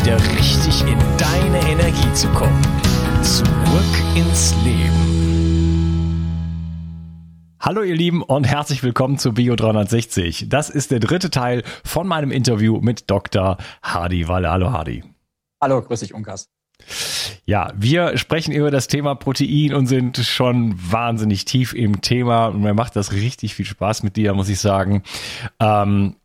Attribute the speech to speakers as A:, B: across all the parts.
A: wieder richtig in deine Energie zu kommen. Zurück ins Leben. Hallo ihr Lieben und herzlich willkommen zu Bio 360. Das ist der dritte Teil von meinem Interview mit Dr. Hardy Walle. Hallo Hardy.
B: Hallo, grüß dich Unkas.
A: Ja, wir sprechen über das Thema Protein und sind schon wahnsinnig tief im Thema und mir macht das richtig viel Spaß mit dir, muss ich sagen. Ähm,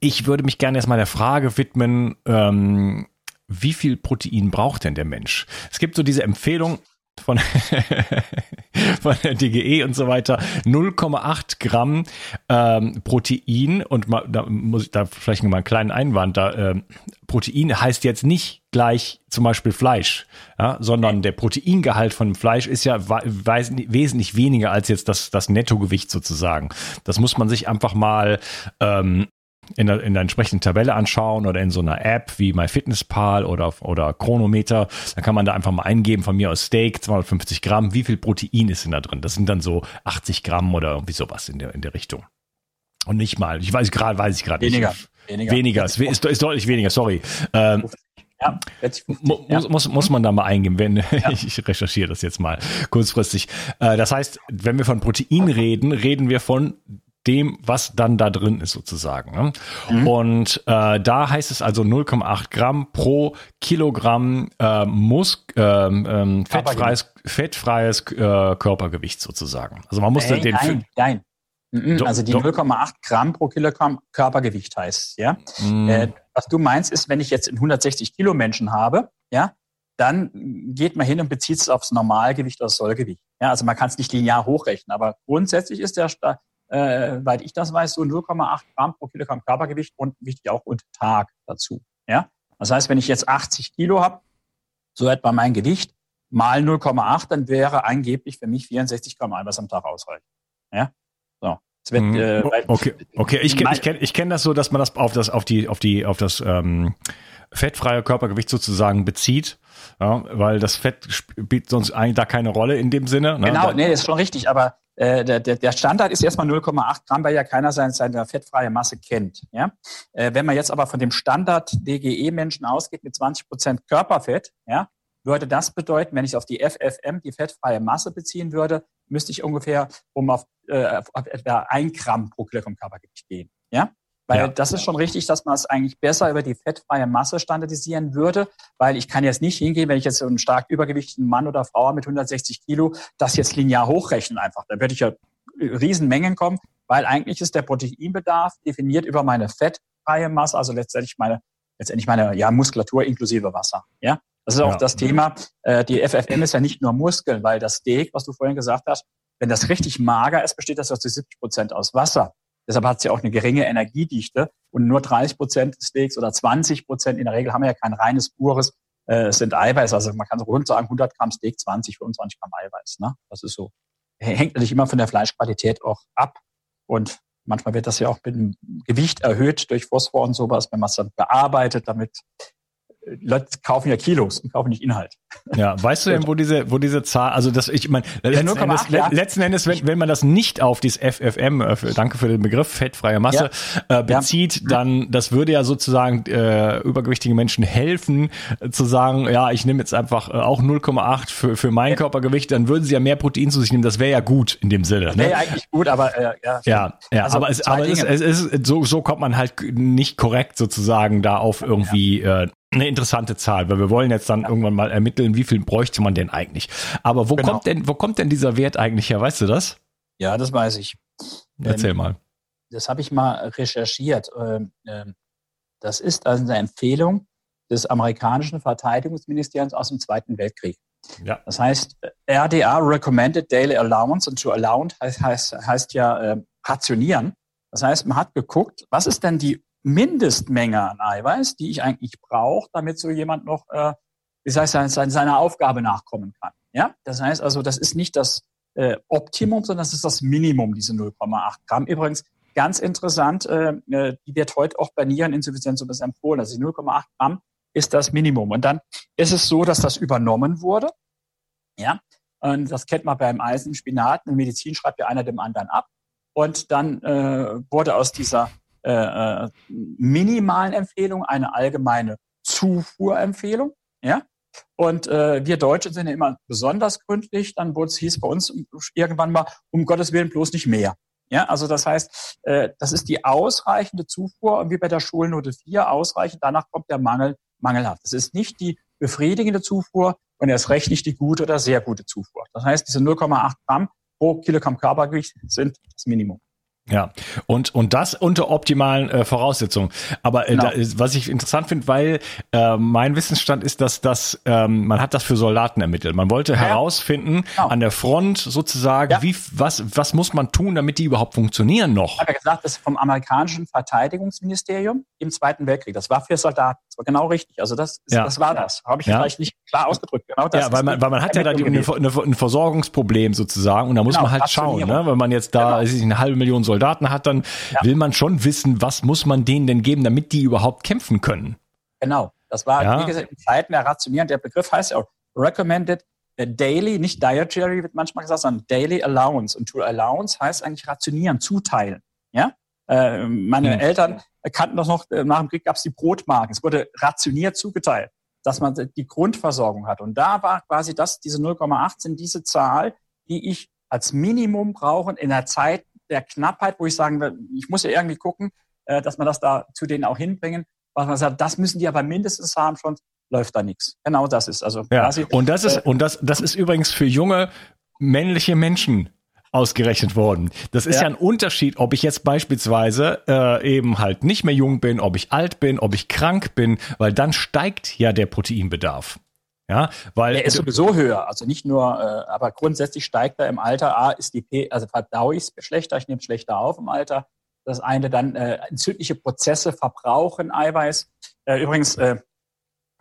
A: ich würde mich gerne erstmal der Frage widmen, ähm, wie viel Protein braucht denn der Mensch? Es gibt so diese Empfehlung von, von der DGE und so weiter, 0,8 Gramm ähm, Protein und mal, da muss ich da vielleicht mal einen kleinen Einwand, da äh, Protein heißt jetzt nicht gleich zum Beispiel Fleisch, ja, sondern der Proteingehalt von Fleisch ist ja wesentlich weniger als jetzt das, das Nettogewicht sozusagen. Das muss man sich einfach mal ähm, in der, in der entsprechenden Tabelle anschauen oder in so einer App wie MyFitnessPal oder, oder Chronometer. Dann kann man da einfach mal eingeben, von mir aus Steak, 250 Gramm, wie viel Protein ist denn da drin? Das sind dann so 80 Gramm oder irgendwie sowas in der, in der Richtung. Und nicht mal, ich weiß gerade, weiß ich gerade nicht. Weniger. Weniger. Weniger, ist, ist, ist deutlich weniger, sorry. Ähm, ja, 50, mu ja. Muss, muss, muss man da mal eingeben, wenn ja. ich recherchiere das jetzt mal kurzfristig. Äh, das heißt, wenn wir von Protein reden, reden wir von dem, was dann da drin ist sozusagen. Ne? Mhm. Und äh, da heißt es also 0,8 Gramm pro Kilogramm äh, Mus ähm, ähm, fettfreies, fettfreies äh, Körpergewicht sozusagen. Also man muss
B: nein,
A: den
B: nein, nein. Mhm, also die 0,8 Gramm pro Kilogramm Körpergewicht heißt, ja. Mhm. Äh, was du meinst, ist, wenn ich jetzt 160 Kilo Menschen habe, ja, dann geht man hin und bezieht es aufs Normalgewicht oder das Sollgewicht. Ja, also man kann es nicht linear hochrechnen, aber grundsätzlich ist der, äh, weil ich das weiß, so 0,8 Gramm pro Kilogramm Körpergewicht und wichtig auch und Tag dazu. Ja, das heißt, wenn ich jetzt 80 Kilo habe, so etwa mein Gewicht mal 0,8, dann wäre angeblich für mich 64 Gramm Eiweiß am Tag ausreichend. Ja, so.
A: Wird, mhm. äh, okay, okay. Ich kenne ich kenn, ich kenn das so, dass man das auf das auf die auf die auf das ähm, fettfreie Körpergewicht sozusagen bezieht, ja, weil das Fett spielt sonst eigentlich da keine Rolle in dem Sinne.
B: Ne? Genau, nee, das ist schon richtig, aber äh, der, der Standard ist erstmal 0,8 Gramm, weil ja keiner seine, seine fettfreie Masse kennt. Ja? Äh, wenn man jetzt aber von dem Standard DGE-Menschen ausgeht mit 20 Prozent Körperfett, ja, würde das bedeuten, wenn ich auf die FFM, die fettfreie Masse beziehen würde, müsste ich ungefähr um auf, äh, auf etwa ein Gramm pro Kilogramm Körpergewicht gehen. Ja? Weil ja. das ist schon richtig, dass man es eigentlich besser über die fettfreie Masse standardisieren würde, weil ich kann jetzt nicht hingehen, wenn ich jetzt so einen stark übergewichtigen Mann oder Frau mit 160 Kilo, das jetzt linear hochrechnen einfach. Da würde ich ja Riesenmengen kommen, weil eigentlich ist der Proteinbedarf definiert über meine fettfreie Masse, also letztendlich meine, letztendlich meine ja, Muskulatur inklusive Wasser. Ja, das ist auch ja. das Thema. Äh, die FFM ist ja nicht nur Muskeln, weil das Steak, was du vorhin gesagt hast, wenn das richtig mager ist, besteht das zu 70 Prozent aus Wasser. Deshalb hat ja auch eine geringe Energiedichte und nur 30 Prozent des Steaks oder 20 Prozent, in der Regel haben wir ja kein reines, pures, äh, sind Eiweiß. Also man kann so rund sagen, 100 Gramm Steak, 20, 25 Gramm Eiweiß. Ne? Das ist so. Hängt natürlich immer von der Fleischqualität auch ab. Und manchmal wird das ja auch mit dem Gewicht erhöht durch Phosphor und sowas, wenn man es dann bearbeitet, damit Leute kaufen ja Kilos und kaufen nicht Inhalt.
A: Ja, weißt du denn, wo diese, wo diese Zahl, also das, ich meine, letzten, Endes, ja. letzten Endes, wenn, wenn man das nicht auf dieses FFM, äh, danke für den Begriff, fettfreie Masse, ja. äh, bezieht, ja. dann, das würde ja sozusagen äh, übergewichtigen Menschen helfen, äh, zu sagen, ja, ich nehme jetzt einfach äh, auch 0,8 für, für mein Körpergewicht, dann würden sie ja mehr Protein zu sich nehmen, das wäre ja gut in dem Sinne.
B: Ne? Wäre ja eigentlich gut, aber äh,
A: ja. Ja, ja also aber, es, aber es, es, ist, so, so kommt man halt nicht korrekt sozusagen da auf irgendwie äh, eine interessante Zahl, weil wir wollen jetzt dann ja. irgendwann mal ermitteln, wie viel bräuchte man denn eigentlich. Aber wo genau. kommt denn, wo kommt denn dieser Wert eigentlich her? Weißt du das?
B: Ja, das weiß ich.
A: Erzähl ähm, mal.
B: Das habe ich mal recherchiert. Ähm, ähm, das ist also eine Empfehlung des amerikanischen Verteidigungsministeriums aus dem Zweiten Weltkrieg. Ja. Das heißt, RDA Recommended Daily Allowance und to allowance heißt, heißt, heißt ja äh, rationieren. Das heißt, man hat geguckt, was ist denn die Mindestmenge an Eiweiß, die ich eigentlich brauche, damit so jemand noch, äh, wie heißt das, seiner Aufgabe nachkommen kann. Ja, das heißt also, das ist nicht das äh, Optimum, sondern das ist das Minimum, diese 0,8 Gramm. Übrigens, ganz interessant, äh, äh, die wird heute auch bei Niereninsuffizienz so ein bisschen empfohlen. Also 0,8 Gramm ist das Minimum. Und dann ist es so, dass das übernommen wurde. Ja, und das kennt man beim Eisen, Spinat. In Medizin schreibt ja einer dem anderen ab. Und dann äh, wurde aus dieser äh, äh, minimalen Empfehlung eine allgemeine Zufuhrempfehlung. Ja? Und äh, wir Deutsche sind ja immer besonders gründlich. Dann wurde es hieß bei uns irgendwann mal, um Gottes Willen bloß nicht mehr. Ja, also das heißt, äh, das ist die ausreichende Zufuhr und wie bei der Schulnote 4 ausreichend. Danach kommt der Mangel mangelhaft. Das ist nicht die befriedigende Zufuhr und erst recht nicht die gute oder sehr gute Zufuhr. Das heißt, diese 0,8 Gramm pro Kilogramm Körpergewicht sind das Minimum.
A: Ja, und, und das unter optimalen äh, Voraussetzungen. Aber äh, genau. da, was ich interessant finde, weil äh, mein Wissensstand ist, dass das, ähm, man hat das für Soldaten ermittelt. Man wollte ja. herausfinden, genau. an der Front sozusagen, ja. wie, was, was muss man tun, damit die überhaupt funktionieren noch?
B: Ich habe ja gesagt, das ist vom amerikanischen Verteidigungsministerium im Zweiten Weltkrieg. Das war für Soldaten. Das war genau richtig. Also das, ja. das war das. Habe ich vielleicht nicht klar ausgedrückt. Genau das
A: ja, weil man, weil man hat ja da die, ein Versorgungsproblem sozusagen und da muss genau, man halt schauen, ne? wenn man jetzt da genau. eine halbe Million Soldaten Soldaten hat, dann ja. will man schon wissen, was muss man denen denn geben, damit die überhaupt kämpfen können.
B: Genau. Das war, ja. wie gesagt, in Zeiten der Rationieren. Der Begriff heißt ja auch Recommended Daily, nicht Dietary wird manchmal gesagt, sondern Daily Allowance. Und to Allowance heißt eigentlich rationieren, zuteilen. Ja? Äh, meine hm. Eltern kannten das noch, äh, nach dem Krieg gab es die Brotmarken. Es wurde rationiert zugeteilt, dass man die Grundversorgung hat. Und da war quasi das, diese 0,18, diese Zahl, die ich als Minimum brauche in der Zeit der Knappheit, wo ich sagen will, ich muss ja irgendwie gucken, äh, dass man das da zu denen auch hinbringen. Was man sagt, das müssen die aber mindestens haben, schon läuft da nichts. Genau das ist also
A: ja. quasi. Und das ist äh, und das das ist übrigens für junge männliche Menschen ausgerechnet worden. Das ist ja. ja, ein Unterschied, ob ich jetzt beispielsweise äh, eben halt nicht mehr jung bin, ob ich alt bin, ob ich krank bin, weil dann steigt ja der Proteinbedarf. Ja, weil
B: er ist sowieso höher, also nicht nur, äh, aber grundsätzlich steigt er im Alter. A ist die P, also verdau ich es schlechter, ich nehme es schlechter auf im Alter. Das eine dann äh, entzündliche Prozesse verbrauchen Eiweiß. Äh, übrigens äh,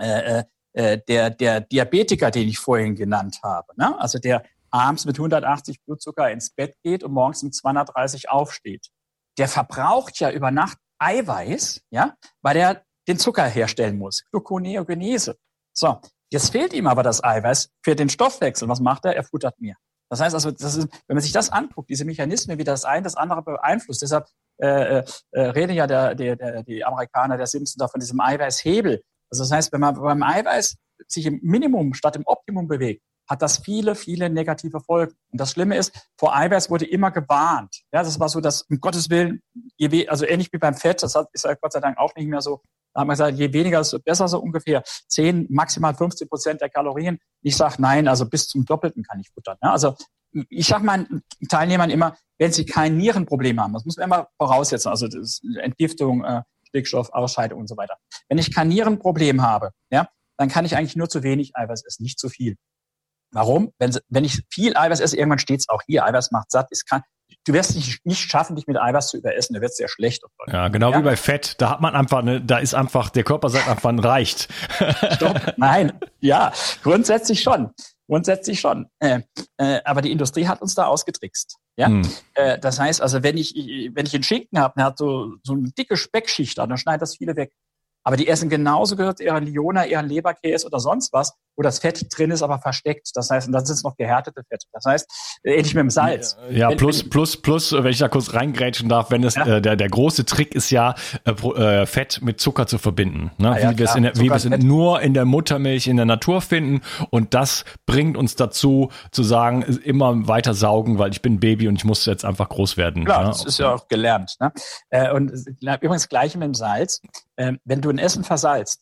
B: äh, äh, der der Diabetiker, den ich vorhin genannt habe, ne? also der abends mit 180 Blutzucker ins Bett geht und morgens um 230 aufsteht, der verbraucht ja über Nacht Eiweiß, ja, weil er den Zucker herstellen muss, Gluconeogenese. So, Jetzt fehlt ihm aber das Eiweiß für den Stoffwechsel. Was macht er? Er futtert mehr. Das heißt also, das ist, wenn man sich das anguckt, diese Mechanismen, wie das eine das andere beeinflusst, deshalb äh, äh, reden ja der, der, der, die Amerikaner, der Simpson da von diesem Eiweißhebel. Also das heißt, wenn man beim Eiweiß sich im Minimum statt im Optimum bewegt, hat das viele, viele negative Folgen. Und das Schlimme ist, vor Eiweiß wurde immer gewarnt. Ja, das war so, dass um Gottes Willen, je, also ähnlich wie beim Fett, das ist ja Gott sei Dank auch nicht mehr so. Da haben wir gesagt, je weniger, desto besser, so ungefähr 10, maximal 15 Prozent der Kalorien. Ich sage nein, also bis zum Doppelten kann ich futtern. Ja, also ich sage meinen Teilnehmern immer, wenn sie kein Nierenproblem haben, das muss man immer voraussetzen, also das Entgiftung, äh, Stickstoff, Ausscheidung und so weiter. Wenn ich kein Nierenproblem habe, ja, dann kann ich eigentlich nur zu wenig Eiweiß essen, nicht zu viel. Warum? Wenn, wenn ich viel Eiweiß esse, irgendwann steht es auch hier, Eiweiß macht satt. Es kann, du wirst nicht, nicht schaffen, dich mit Eiweiß zu überessen, da wird sehr schlecht.
A: Ja, genau ja? wie bei Fett, da hat man einfach, eine, da ist einfach, der Körper sagt einfach, reicht.
B: Stopp, nein, ja, grundsätzlich schon. Grundsätzlich schon. Äh, äh, aber die Industrie hat uns da ausgetrickst. Ja? Hm. Äh, das heißt also, wenn ich, wenn ich einen Schinken habe, der hat so, so eine dicke Speckschicht, dann schneidet das viele weg. Aber die essen genauso gehört eher Liona, eher Leberkäse oder sonst was, wo das Fett drin ist, aber versteckt. Das heißt, und dann sind es noch gehärtete Fette. Das heißt, äh, ähnlich mit dem Salz.
A: Ja, wenn, plus, wenn, plus, plus, wenn ich da kurz reingrätschen darf, wenn es, ja. äh, der, der große Trick ist ja, äh, äh Fett mit Zucker zu verbinden. Ne? Ah, ja, wie wir es in der, wie wir es nur in der Muttermilch in der Natur finden. Und das bringt uns dazu, zu sagen, immer weiter saugen, weil ich bin Baby und ich muss jetzt einfach groß werden.
B: Klar, ne? das ist ja auch gelernt. Ne? Äh, und übrigens gleich mit dem Salz. Ähm, wenn du ein Essen versalzt,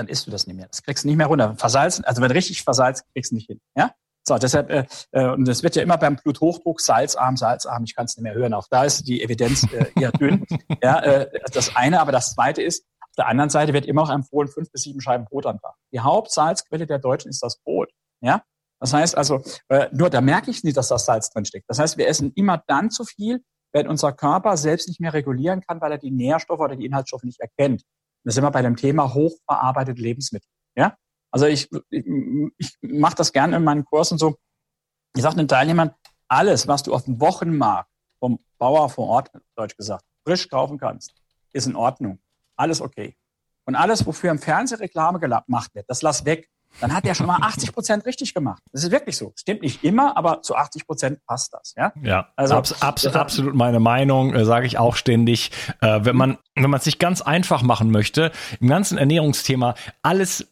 B: dann isst du das nicht mehr. Das kriegst du nicht mehr runter. Versalzen, also wenn richtig versalzt, kriegst du nicht hin. Ja? So, deshalb, äh, äh, und es wird ja immer beim Bluthochdruck salzarm, salzarm, ich kann es nicht mehr hören. Auch da ist die Evidenz äh, eher dünn. ja, äh, das eine, aber das zweite ist, auf der anderen Seite wird immer auch empfohlen, fünf bis sieben Scheiben Brot am Tag. Die Hauptsalzquelle der Deutschen ist das Brot. Ja? Das heißt also, äh, nur da merke ich nicht, dass das Salz drin steckt. Das heißt, wir essen immer dann zu viel, wenn unser Körper selbst nicht mehr regulieren kann, weil er die Nährstoffe oder die Inhaltsstoffe nicht erkennt. Da sind wir bei dem Thema hochverarbeitete Lebensmittel. Ja? Also ich, ich, ich mache das gerne in meinen Kursen so. Ich sage den Teilnehmern, alles, was du auf dem Wochenmarkt vom Bauer vor Ort, deutsch gesagt, frisch kaufen kannst, ist in Ordnung. Alles okay. Und alles, wofür im Fernsehen Reklame gemacht wird, das lass weg dann hat er schon mal 80 Prozent richtig gemacht. Das ist wirklich so. Stimmt nicht immer, aber zu 80 Prozent passt das. Ja,
A: ja also abs abs absolut meine Meinung, äh, sage ich auch ständig. Äh, wenn man wenn man es sich ganz einfach machen möchte, im ganzen Ernährungsthema alles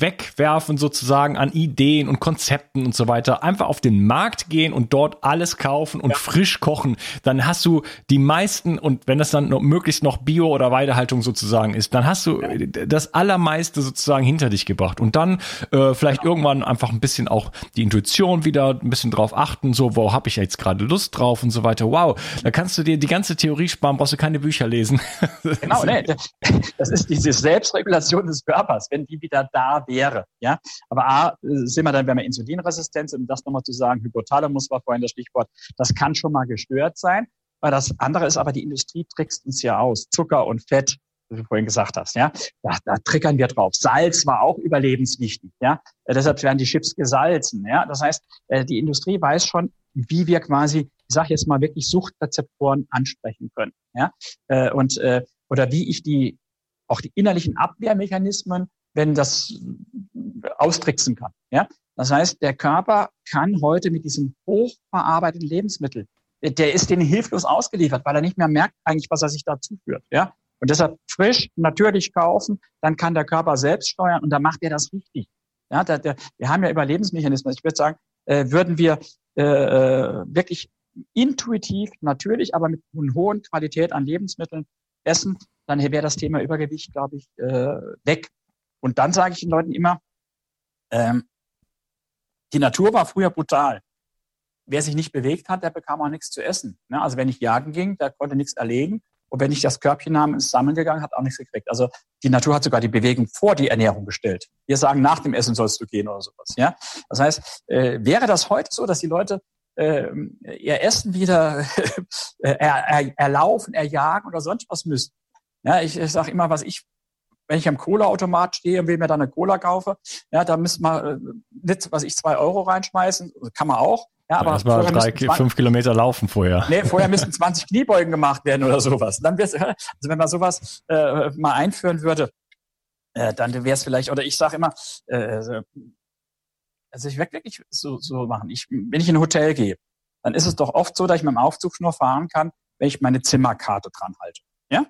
A: wegwerfen sozusagen an Ideen und Konzepten und so weiter, einfach auf den Markt gehen und dort alles kaufen und ja. frisch kochen, dann hast du die meisten und wenn das dann noch, möglichst noch Bio oder Weidehaltung sozusagen ist, dann hast du das allermeiste sozusagen hinter dich gebracht und dann äh, vielleicht ja. irgendwann einfach ein bisschen auch die Intuition wieder ein bisschen drauf achten, so wo habe ich jetzt gerade Lust drauf und so weiter. Wow, da kannst du dir die ganze Theorie sparen, brauchst du keine Bücher lesen.
B: Genau, ne, das ist diese Selbstregulation des Körpers, wenn die wieder da wäre. Ja, aber A, äh, sind wir dann, wenn wir Insulinresistenz, um das nochmal zu sagen, Hypothalamus war vorhin das Stichwort, das kann schon mal gestört sein. Weil das andere ist aber, die Industrie trickst uns ja aus. Zucker und Fett, wie du vorhin gesagt hast, ja, da, da triggern wir drauf. Salz war auch überlebenswichtig, ja. Äh, deshalb werden die Chips gesalzen, ja. Das heißt, äh, die Industrie weiß schon, wie wir quasi, ich sage jetzt mal wirklich Suchtrezeptoren ansprechen können, ja. Und oder wie ich die auch die innerlichen Abwehrmechanismen wenn das austricksen kann. Ja? Das heißt, der Körper kann heute mit diesem hochverarbeiteten Lebensmittel, der ist denen hilflos ausgeliefert, weil er nicht mehr merkt eigentlich, was er sich da zuführt. Ja? Und deshalb frisch, natürlich kaufen, dann kann der Körper selbst steuern und dann macht er das richtig. Ja, der, der, wir haben ja Überlebensmechanismen. Ich würde sagen, äh, würden wir äh, äh wirklich intuitiv, natürlich, aber mit einer hohen Qualität an Lebensmitteln essen, dann wäre das Thema Übergewicht, glaube ich, äh, weg. Und dann sage ich den Leuten immer, ähm, die Natur war früher brutal. Wer sich nicht bewegt hat, der bekam auch nichts zu essen. Ne? Also wenn ich jagen ging, der konnte nichts erlegen. Und wenn ich das Körbchen nahm, ins Sammeln gegangen, hat auch nichts gekriegt. Also die Natur hat sogar die Bewegung vor die Ernährung gestellt. Wir sagen, nach dem Essen sollst du gehen oder sowas. Ja, das heißt, äh, wäre das heute so, dass die Leute äh, ihr Essen wieder äh, er, er, erlaufen, erjagen oder sonst was müssten? Ja, ich, ich sage immer, was ich wenn ich am Cola-Automat stehe und will mir dann eine Cola kaufe, ja, da wir äh, nicht, was ich, zwei Euro reinschmeißen, kann man auch. Ja,
A: aber ja, mal drei, 20, fünf Kilometer laufen vorher.
B: Nee, vorher müssten 20 Kniebeugen gemacht werden oder sowas. Dann wär's, also wenn man sowas äh, mal einführen würde, äh, dann wäre es vielleicht, oder ich sage immer, äh, also ich werde wirklich so, so machen. Ich, wenn ich in ein Hotel gehe, dann ist es doch oft so, dass ich mit dem Aufzug nur fahren kann, wenn ich meine Zimmerkarte dran halte. Ja?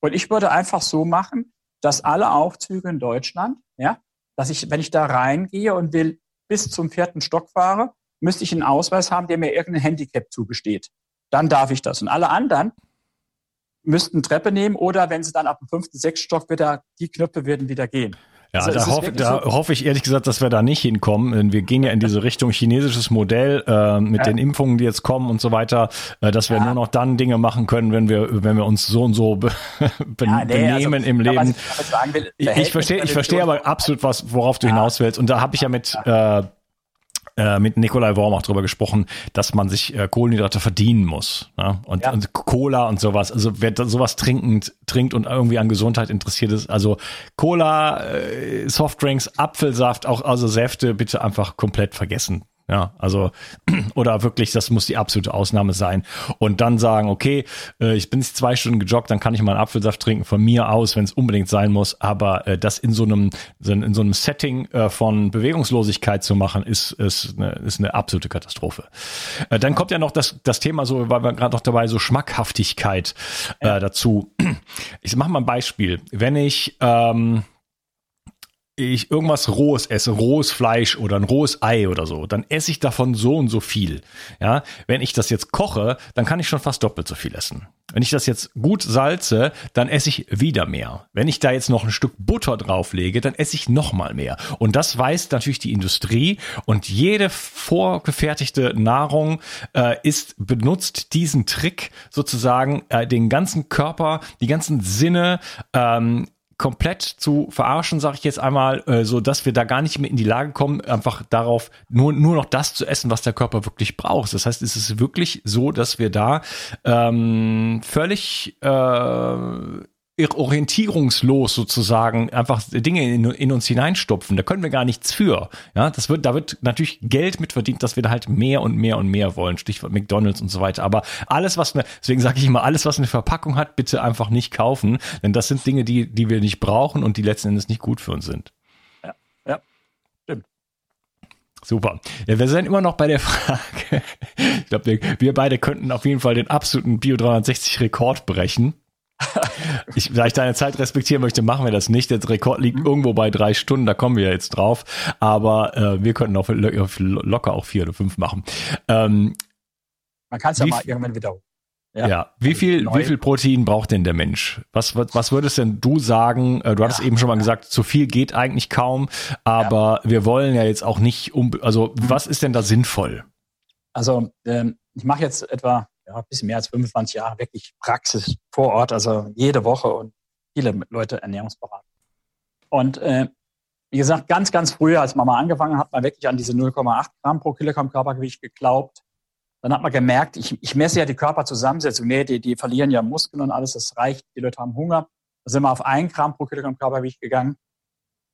B: Und ich würde einfach so machen, dass alle Aufzüge in Deutschland, ja, dass ich, wenn ich da reingehe und will bis zum vierten Stock fahre, müsste ich einen Ausweis haben, der mir irgendein Handicap zugesteht. Dann darf ich das. Und alle anderen müssten Treppe nehmen oder wenn sie dann ab dem fünften, sechsten Stock wieder, die Knöpfe würden wieder gehen.
A: Ja, also da, hoffe, da so hoffe ich ehrlich gesagt, dass wir da nicht hinkommen. Denn wir gehen ja in diese Richtung chinesisches Modell äh, mit ja. den Impfungen, die jetzt kommen und so weiter, äh, dass wir ja. nur noch dann Dinge machen können, wenn wir, wenn wir uns so und so be ja, nee, also benehmen also, im Leben. Ich, verstehe, ich verstehe aber absolut was, worauf du hinaus willst. Und da habe ich ja mit äh, mit Nikolai Worm auch drüber gesprochen, dass man sich äh, Kohlenhydrate verdienen muss. Ne? Und, ja. und Cola und sowas. Also wer sowas trinkend trinkt und irgendwie an Gesundheit interessiert ist, also Cola, äh, Softdrinks, Apfelsaft, auch also Säfte bitte einfach komplett vergessen. Ja, also oder wirklich, das muss die absolute Ausnahme sein. Und dann sagen, okay, äh, ich bin jetzt zwei Stunden gejoggt, dann kann ich mal einen Apfelsaft trinken von mir aus, wenn es unbedingt sein muss. Aber äh, das in so einem in so einem Setting äh, von Bewegungslosigkeit zu machen, ist ist eine, ist eine absolute Katastrophe. Dann kommt ja noch das das Thema so, weil wir gerade noch dabei so Schmackhaftigkeit äh, dazu. Ich mache mal ein Beispiel. Wenn ich ähm, ich irgendwas Rohes esse, rohes Fleisch oder ein rohes Ei oder so, dann esse ich davon so und so viel. Ja, wenn ich das jetzt koche, dann kann ich schon fast doppelt so viel essen. Wenn ich das jetzt gut salze, dann esse ich wieder mehr. Wenn ich da jetzt noch ein Stück Butter drauflege, dann esse ich noch mal mehr. Und das weiß natürlich die Industrie und jede vorgefertigte Nahrung äh, ist benutzt diesen Trick sozusagen äh, den ganzen Körper, die ganzen Sinne ähm, komplett zu verarschen, sage ich jetzt einmal, äh, so dass wir da gar nicht mehr in die Lage kommen, einfach darauf nur nur noch das zu essen, was der Körper wirklich braucht. Das heißt, es ist wirklich so, dass wir da ähm, völlig äh, orientierungslos sozusagen einfach Dinge in, in, uns hineinstopfen. Da können wir gar nichts für. Ja, das wird, da wird natürlich Geld mit verdient, dass wir da halt mehr und mehr und mehr wollen. Stichwort McDonalds und so weiter. Aber alles, was eine, deswegen sage ich immer, alles, was eine Verpackung hat, bitte einfach nicht kaufen, denn das sind Dinge, die, die wir nicht brauchen und die letzten Endes nicht gut für uns sind.
B: Ja, ja, stimmt.
A: Super. Ja, wir sind immer noch bei der Frage. ich glaube, wir, wir beide könnten auf jeden Fall den absoluten Bio 360 Rekord brechen. Ich, da ich deine Zeit respektieren möchte, machen wir das nicht. Der Rekord liegt mhm. irgendwo bei drei Stunden, da kommen wir ja jetzt drauf. Aber äh, wir könnten auch locker auch vier oder fünf machen. Ähm,
B: Man kann es ja mal irgendwann wiederholen.
A: Ja. ja. Wie also viel, wie viel Protein braucht denn der Mensch? Was, was, was würdest denn du sagen? Äh, du hattest ja. eben schon mal gesagt, zu viel geht eigentlich kaum, aber ja. wir wollen ja jetzt auch nicht um, also mhm. was ist denn da sinnvoll?
B: Also, ähm, ich mache jetzt etwa ja, ein bisschen mehr als 25 Jahre wirklich Praxis vor Ort, also jede Woche und viele Leute Ernährungsberatung. Und äh, wie gesagt, ganz, ganz früher, als man mal angefangen hat, man wirklich an diese 0,8 Gramm pro Kilogramm Körpergewicht geglaubt. Dann hat man gemerkt, ich, ich messe ja die Körperzusammensetzung. Nee, die, die verlieren ja Muskeln und alles, das reicht. Die Leute haben Hunger. Da sind wir auf 1 Gramm pro Kilogramm Körpergewicht gegangen.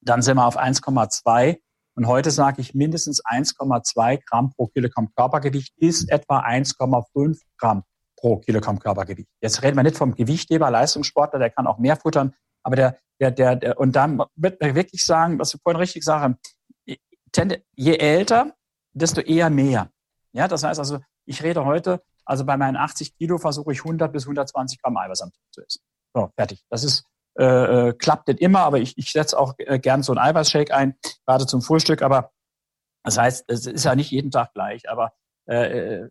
B: Dann sind wir auf 1,2 und heute sage ich, mindestens 1,2 Gramm pro Kilogramm Körpergewicht ist etwa 1,5 Gramm pro Kilogramm Körpergewicht. Jetzt reden wir nicht vom Gewichtheber, Leistungssportler, der kann auch mehr futtern, aber der, der, der, der und dann wird man wirklich sagen, was du vorhin richtig sagst, je älter, desto eher mehr. Ja, das heißt also, ich rede heute, also bei meinen 80 Kilo versuche ich 100 bis 120 Gramm Eiweiß am Tag zu essen. So, fertig. Das ist äh, äh, klappt nicht immer, aber ich, ich setze auch äh, gern so einen Eiweißshake ein, gerade zum Frühstück. Aber das heißt, es ist ja nicht jeden Tag gleich. Aber äh, äh,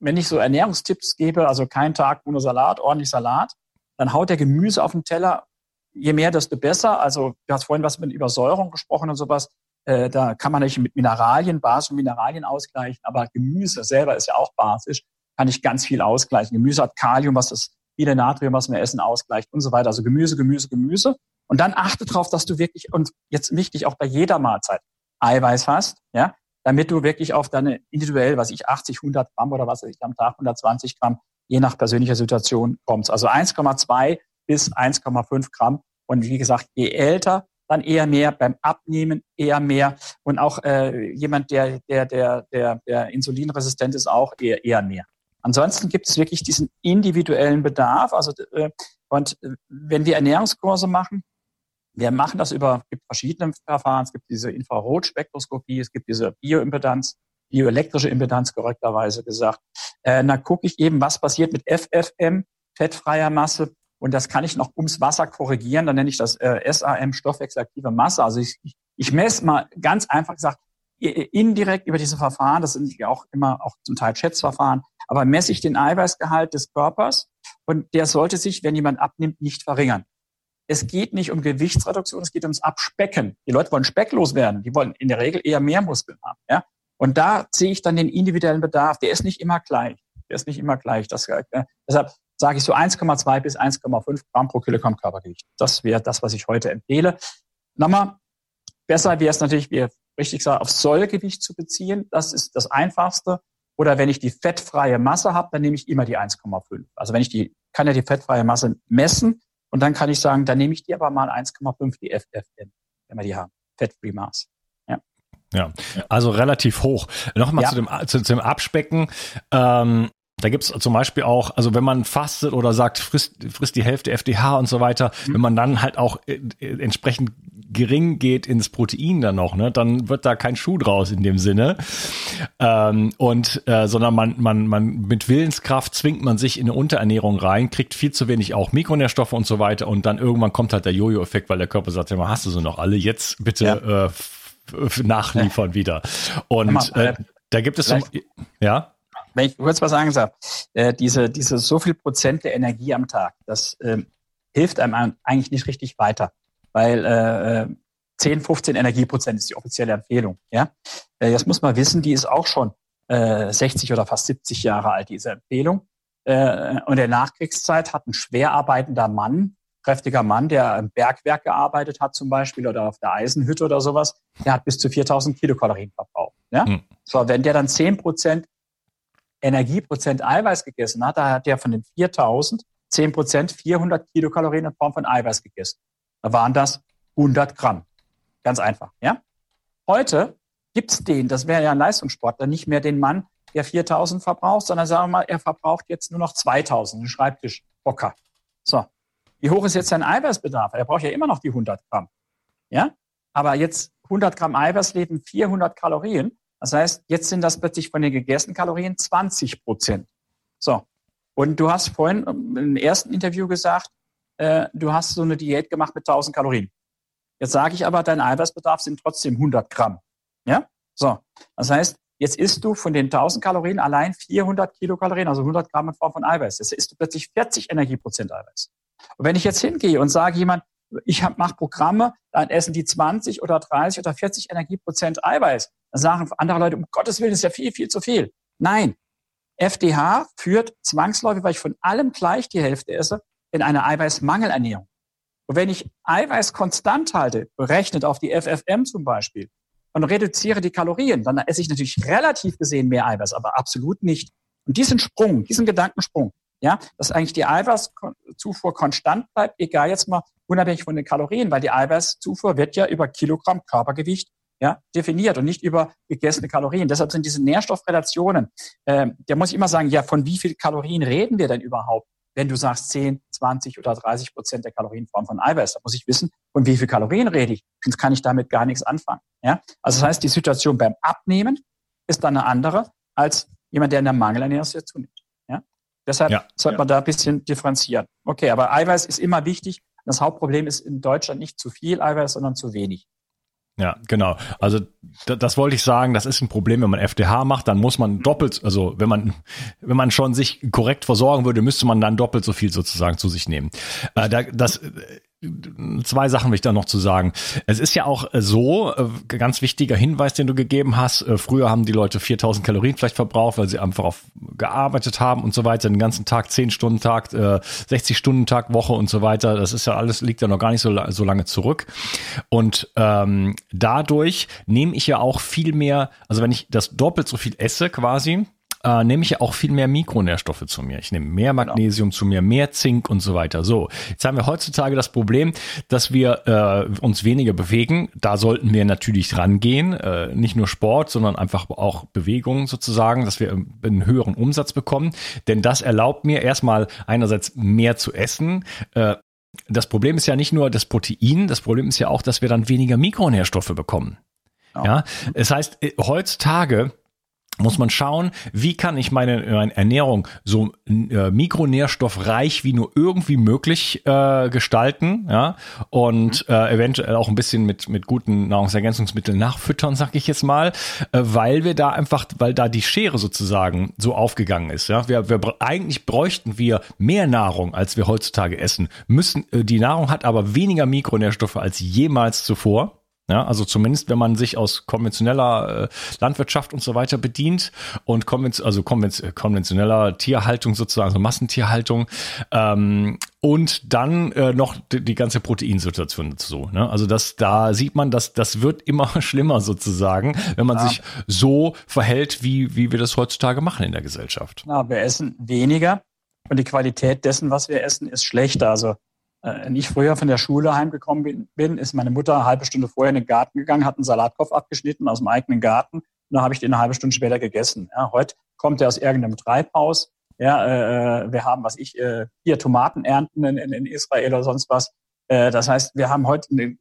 B: wenn ich so Ernährungstipps gebe, also kein Tag ohne Salat, ordentlich Salat, dann haut der Gemüse auf den Teller. Je mehr, desto besser. Also du hast vorhin was mit Übersäuerung gesprochen und sowas. Da kann man nicht mit Mineralien, Basis und Mineralien ausgleichen, aber Gemüse selber ist ja auch basisch, kann ich ganz viel ausgleichen. Gemüse hat Kalium, was das viele Natrium, was wir essen, ausgleicht und so weiter. Also Gemüse, Gemüse, Gemüse. Und dann achte darauf, dass du wirklich, und jetzt wichtig auch bei jeder Mahlzeit, Eiweiß hast, ja, damit du wirklich auf deine individuell, was ich 80, 100 Gramm oder was weiß ich am Tag, 120 Gramm, je nach persönlicher Situation kommst. Also 1,2 bis 1,5 Gramm. Und wie gesagt, je älter, dann eher mehr beim Abnehmen, eher mehr. Und auch äh, jemand, der, der, der, der, der insulinresistent ist, auch eher, eher mehr. Ansonsten gibt es wirklich diesen individuellen Bedarf. Also äh, und äh, wenn wir Ernährungskurse machen, wir machen das über gibt verschiedene Verfahren. Es gibt diese Infrarotspektroskopie, es gibt diese Bioimpedanz, bioelektrische Impedanz korrekterweise gesagt. Äh, dann gucke ich eben, was passiert mit FFM, fettfreier Masse. Und das kann ich noch ums Wasser korrigieren. Dann nenne ich das äh, SAM, stoffwechselaktive Masse. Also ich, ich messe mal ganz einfach gesagt, indirekt über diese Verfahren, das sind ja auch immer auch zum Teil Schätzverfahren, aber messe ich den Eiweißgehalt des Körpers und der sollte sich, wenn jemand abnimmt, nicht verringern. Es geht nicht um Gewichtsreduktion, es geht ums Abspecken. Die Leute wollen specklos werden, die wollen in der Regel eher mehr Muskeln haben. Ja? Und da sehe ich dann den individuellen Bedarf. Der ist nicht immer gleich. Der ist nicht immer gleich. Das, äh, deshalb sage ich so 1,2 bis 1,5 Gramm pro Kilogramm Körpergewicht. Das wäre das, was ich heute empfehle. Nochmal, besser wäre es natürlich, wie richtig gesagt, auf Sollgewicht zu beziehen. Das ist das Einfachste. Oder wenn ich die fettfreie Masse habe, dann nehme ich immer die 1,5. Also wenn ich die, kann ja die fettfreie Masse messen und dann kann ich sagen, dann nehme ich die aber mal 1,5, die FFM, wenn wir die haben. Fat-Free Mass.
A: Ja, also relativ hoch. Nochmal ja. zu, dem, zu, zu dem Abspecken. Ähm, da gibt's zum Beispiel auch, also wenn man fastet oder sagt, frisst, frisst die Hälfte FDH und so weiter, mhm. wenn man dann halt auch äh, entsprechend gering geht ins Protein dann noch, ne, dann wird da kein Schuh draus in dem Sinne. Ähm, und äh, sondern man, man, man mit Willenskraft zwingt man sich in eine Unterernährung rein, kriegt viel zu wenig auch Mikronährstoffe und so weiter und dann irgendwann kommt halt der Jojo-Effekt, weil der Körper sagt, ja, hast du so noch alle, jetzt bitte ja. äh, nachliefern wieder. Und äh, da gibt es so, ja.
B: Wenn ich kurz was sagen darf, äh, diese, diese so viel Prozent der Energie am Tag, das äh, hilft einem eigentlich nicht richtig weiter, weil äh, 10, 15 Energieprozent ist die offizielle Empfehlung. Ja, äh, das muss man wissen, die ist auch schon äh, 60 oder fast 70 Jahre alt, diese Empfehlung. Äh, und in der Nachkriegszeit hat ein schwer arbeitender Mann kräftiger Mann, der im Bergwerk gearbeitet hat zum Beispiel oder auf der Eisenhütte oder sowas, der hat bis zu 4000 Kilokalorien verbraucht. Ja? Hm. So, wenn der dann 10 Prozent Energieprozent Eiweiß gegessen hat, da hat der von den 4000 10 Prozent 400 Kilokalorien in Form von Eiweiß gegessen. Da waren das 100 Gramm. Ganz einfach. Ja? Heute gibt's den, das wäre ja ein Leistungssportler, nicht mehr den Mann, der 4000 verbraucht, sondern sagen wir mal, er verbraucht jetzt nur noch 2000, einen Schreibtischhocker. So, wie hoch ist jetzt sein Eiweißbedarf? Er braucht ja immer noch die 100 Gramm. Ja? Aber jetzt 100 Gramm Eiweiß leben 400 Kalorien. Das heißt, jetzt sind das plötzlich von den gegessenen Kalorien 20 Prozent. So. Und du hast vorhin im ersten Interview gesagt, äh, du hast so eine Diät gemacht mit 1000 Kalorien. Jetzt sage ich aber, dein Eiweißbedarf sind trotzdem 100 Gramm. Ja? So. Das heißt, jetzt isst du von den 1000 Kalorien allein 400 Kilokalorien, also 100 Gramm in Form von Eiweiß. Jetzt isst du plötzlich 40 Energieprozent Eiweiß. Und wenn ich jetzt hingehe und sage jemand, ich mache Programme, dann essen die 20 oder 30 oder 40 Energieprozent Eiweiß. Sagen andere Leute, um Gottes Willen ist ja viel, viel zu viel. Nein. FDH führt zwangsläufig, weil ich von allem gleich die Hälfte esse, in eine Eiweißmangelernährung. Und wenn ich Eiweiß konstant halte, berechnet auf die FFM zum Beispiel, und reduziere die Kalorien, dann esse ich natürlich relativ gesehen mehr Eiweiß, aber absolut nicht. Und diesen Sprung, diesen Gedankensprung, ja, dass eigentlich die Eiweißzufuhr konstant bleibt, egal jetzt mal unabhängig von den Kalorien, weil die Eiweißzufuhr wird ja über Kilogramm Körpergewicht ja, definiert und nicht über gegessene Kalorien. Deshalb sind diese Nährstoffrelationen, äh, da muss ich immer sagen, ja, von wie viel Kalorien reden wir denn überhaupt? Wenn du sagst 10, 20 oder 30 Prozent der Kalorien Kalorienform von Eiweiß, da muss ich wissen, von wie viel Kalorien rede ich. Sonst kann ich damit gar nichts anfangen. Ja? Also das heißt, die Situation beim Abnehmen ist dann eine andere als jemand, der in der Mangelernährung zunimmt. Deshalb ja, sollte man da ein bisschen differenzieren. Okay, aber Eiweiß ist immer wichtig. Das Hauptproblem ist in Deutschland nicht zu viel Eiweiß, sondern zu wenig.
A: Ja, genau. Also das, wollte ich sagen, das ist ein Problem, wenn man FDH macht, dann muss man doppelt, also wenn man wenn man schon sich korrekt versorgen würde, müsste man dann doppelt so viel sozusagen zu sich nehmen. Äh, da, das zwei Sachen will ich da noch zu sagen. Es ist ja auch so, äh, ganz wichtiger Hinweis, den du gegeben hast. Äh, früher haben die Leute 4000 Kalorien vielleicht verbraucht, weil sie einfach auf gearbeitet haben und so weiter, den ganzen Tag 10 Stunden Tag, 60 Stunden Tag Woche und so weiter. Das ist ja alles, liegt ja noch gar nicht so, so lange zurück. Und ähm, dadurch nehme ich ja auch viel mehr, also wenn ich das doppelt so viel esse quasi, äh, nehme ich ja auch viel mehr Mikronährstoffe zu mir. Ich nehme mehr genau. Magnesium genau. zu mir, mehr Zink und so weiter. So, jetzt haben wir heutzutage das Problem, dass wir äh, uns weniger bewegen. Da sollten wir natürlich rangehen, äh, nicht nur Sport, sondern einfach auch Bewegung sozusagen, dass wir einen höheren Umsatz bekommen. Denn das erlaubt mir erstmal einerseits mehr zu essen, äh, das Problem ist ja nicht nur das Protein, das Problem ist ja auch, dass wir dann weniger Mikronährstoffe bekommen. Genau. Ja, es heißt, äh, heutzutage muss man schauen, wie kann ich meine, meine Ernährung so äh, mikronährstoffreich wie nur irgendwie möglich äh, gestalten, ja, und mhm. äh, eventuell auch ein bisschen mit mit guten Nahrungsergänzungsmitteln nachfüttern, sag ich jetzt mal, äh, weil wir da einfach, weil da die Schere sozusagen so aufgegangen ist, ja. Wir, wir eigentlich bräuchten wir mehr Nahrung, als wir heutzutage essen. Müssen äh, die Nahrung hat aber weniger Mikronährstoffe als jemals zuvor. Ja, also zumindest, wenn man sich aus konventioneller äh, Landwirtschaft und so weiter bedient und konven also konven konventioneller Tierhaltung sozusagen, also Massentierhaltung ähm, und dann äh, noch die, die ganze Proteinsituation dazu. Ne? Also das, da sieht man, dass das wird immer schlimmer sozusagen, wenn man ja. sich so verhält, wie, wie wir das heutzutage machen in der Gesellschaft.
B: Ja, wir essen weniger und die Qualität dessen, was wir essen, ist schlechter. Also äh, wenn ich früher von der Schule heimgekommen bin, ist meine Mutter eine halbe Stunde vorher in den Garten gegangen, hat einen Salatkopf abgeschnitten aus dem eigenen Garten und dann habe ich den eine halbe Stunde später gegessen. Ja, heute kommt er aus irgendeinem Treibhaus. Ja, äh, äh wir haben, was ich, äh, hier Tomaten ernten in, in, in Israel oder sonst was. Äh, das heißt, wir haben heute eine,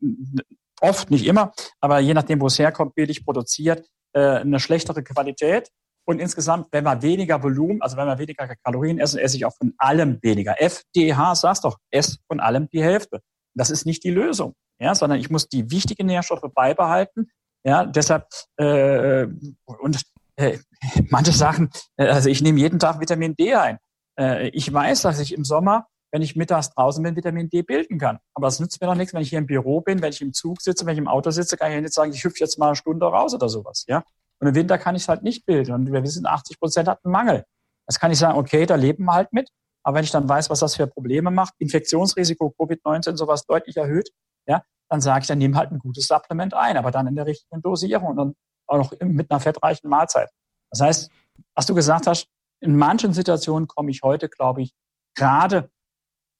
B: oft, nicht immer, aber je nachdem, wo es herkommt, billig produziert, äh, eine schlechtere Qualität. Und insgesamt, wenn wir weniger Volumen, also wenn wir weniger Kalorien essen, esse ich auch von allem weniger. FDH, sagst doch, ess von allem die Hälfte. Das ist nicht die Lösung, ja, sondern ich muss die wichtigen Nährstoffe beibehalten. Ja, deshalb äh, und äh, manche Sachen, äh, also ich nehme jeden Tag Vitamin D ein. Äh, ich weiß, dass ich im Sommer, wenn ich mittags draußen bin, Vitamin D bilden kann. Aber das nützt mir doch nichts, wenn ich hier im Büro bin, wenn ich im Zug sitze, wenn ich im Auto sitze, kann ich nicht sagen, ich hüpfe jetzt mal eine Stunde raus oder sowas. Ja, und im Winter kann ich es halt nicht bilden. Und wir wissen, 80 Prozent hat einen Mangel. Das kann ich sagen, okay, da leben wir halt mit. Aber wenn ich dann weiß, was das für Probleme macht, Infektionsrisiko, Covid-19 sowas deutlich erhöht, ja, dann sage ich, dann nimm halt ein gutes Supplement ein, aber dann in der richtigen Dosierung und dann auch noch mit einer fettreichen Mahlzeit. Das heißt, was du gesagt hast, in manchen Situationen komme ich heute, glaube ich, gerade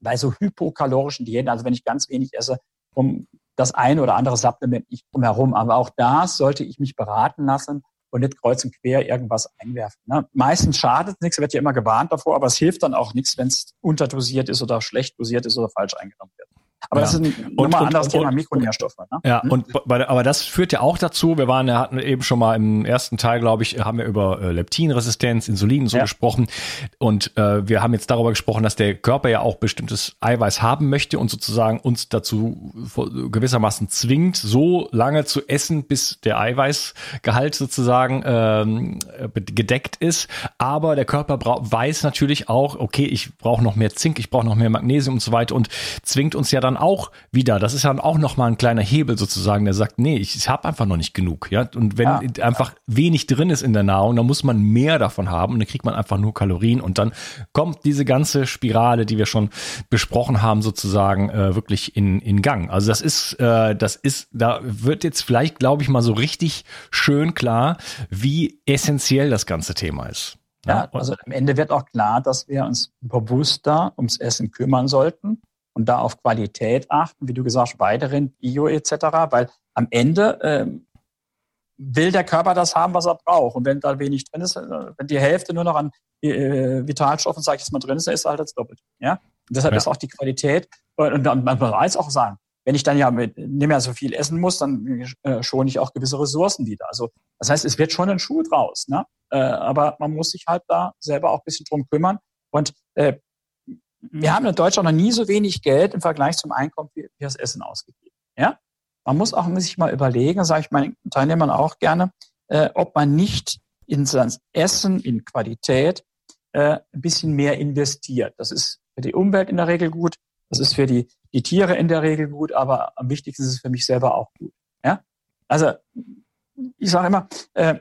B: bei so hypokalorischen Diäten, also wenn ich ganz wenig esse, um das eine oder andere Supplement nicht drumherum. Aber auch da sollte ich mich beraten lassen und nicht kreuz und quer irgendwas einwerfen. Ne? Meistens schadet nichts, wird ja immer gewarnt davor, aber es hilft dann auch nichts, wenn es unterdosiert ist oder schlecht dosiert ist oder falsch eingenommen wird. Aber ja. das ist ein und, nochmal anderes und, Thema, Mikronährstoffe. Ne?
A: Ja, hm? und aber das führt ja auch dazu, wir waren, hatten eben schon mal im ersten Teil, glaube ich, haben wir über äh, Leptinresistenz, Insulin und so ja. gesprochen. Und äh, wir haben jetzt darüber gesprochen, dass der Körper ja auch bestimmtes Eiweiß haben möchte und sozusagen uns dazu gewissermaßen zwingt, so lange zu essen, bis der Eiweißgehalt sozusagen ähm, gedeckt ist. Aber der Körper weiß natürlich auch, okay, ich brauche noch mehr Zink, ich brauche noch mehr Magnesium und so weiter und zwingt uns ja dann auch wieder, das ist dann auch nochmal ein kleiner Hebel sozusagen, der sagt, nee, ich, ich habe einfach noch nicht genug. Ja? Und wenn ja. einfach wenig drin ist in der Nahrung, dann muss man mehr davon haben und dann kriegt man einfach nur Kalorien und dann kommt diese ganze Spirale, die wir schon besprochen haben, sozusagen äh, wirklich in, in Gang. Also das ist, äh, das ist, da wird jetzt vielleicht, glaube ich, mal so richtig schön klar, wie essentiell das ganze Thema ist.
B: Ja, also am Ende wird auch klar, dass wir uns bewusster ums Essen kümmern sollten und da auf Qualität achten, wie du gesagt hast, weiterhin Bio etc., weil am Ende ähm, will der Körper das haben, was er braucht. Und wenn da wenig drin ist, äh, wenn die Hälfte nur noch an äh, Vitalstoffen, sage ich jetzt mal, drin ist, dann ist er halt das doppelt. Ja? Und deshalb ja. ist auch die Qualität, und, und man weiß auch sagen, wenn ich dann ja mit, nicht mehr so viel essen muss, dann äh, schone ich auch gewisse Ressourcen wieder. Also das heißt, es wird schon ein Schuh draus. Ne? Äh, aber man muss sich halt da selber auch ein bisschen drum kümmern. Und äh, wir haben in Deutschland noch nie so wenig Geld im Vergleich zum Einkommen für, für das Essen ausgegeben. Ja? Man muss auch sich mal überlegen, sage ich meinen Teilnehmern auch gerne, äh, ob man nicht in das Essen, in Qualität äh, ein bisschen mehr investiert. Das ist für die Umwelt in der Regel gut, das ist für die, die Tiere in der Regel gut, aber am wichtigsten ist es für mich selber auch gut. Ja? Also ich sage immer, äh,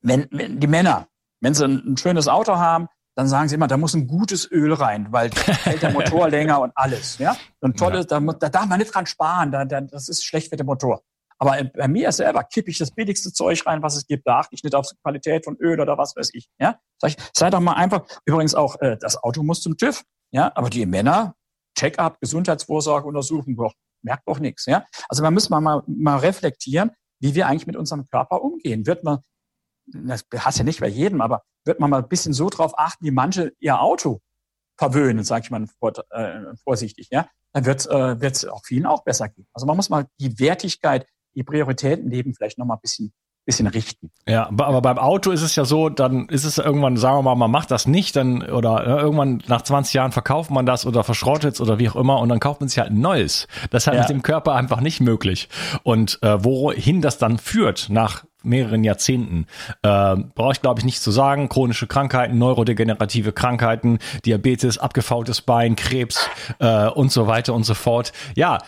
B: wenn, wenn die Männer, wenn sie ein, ein schönes Auto haben, dann sagen sie immer, da muss ein gutes Öl rein, weil hält der Motor länger und alles. Ja, und tolles, ja. da, da darf man nicht dran sparen, da, da, das ist schlecht für den Motor. Aber bei mir selber kippe ich das billigste Zeug rein, was es gibt. Da achte ich nicht auf Qualität von Öl oder was weiß ich. Ja, sag ich, sei doch mal einfach. Übrigens auch, äh, das Auto muss zum TÜV. Ja, aber die Männer, Check-up, Gesundheitsvorsorge untersuchen, doch, merkt doch nichts. Ja, also man muss mal, mal, mal reflektieren, wie wir eigentlich mit unserem Körper umgehen. Wird man das hast ja nicht bei jedem, aber wird man mal ein bisschen so drauf achten, wie manche ihr Auto verwöhnen, sage ich mal äh, vorsichtig, ja, dann wird es äh, auch vielen auch besser gehen. Also man muss mal die Wertigkeit, die Prioritäten leben vielleicht noch mal ein bisschen, bisschen richten.
A: Ja, aber beim Auto ist es ja so, dann ist es irgendwann, sagen wir mal, man macht das nicht, dann oder ja, irgendwann nach 20 Jahren verkauft man das oder verschrottet es oder wie auch immer und dann kauft man sich halt ein neues. Das ist halt ja. mit dem Körper einfach nicht möglich. Und äh, wohin das dann führt nach mehreren Jahrzehnten. Äh, Brauche ich, glaube ich, nicht zu sagen. Chronische Krankheiten, neurodegenerative Krankheiten, Diabetes, abgefaultes Bein, Krebs äh, und so weiter und so fort. Ja,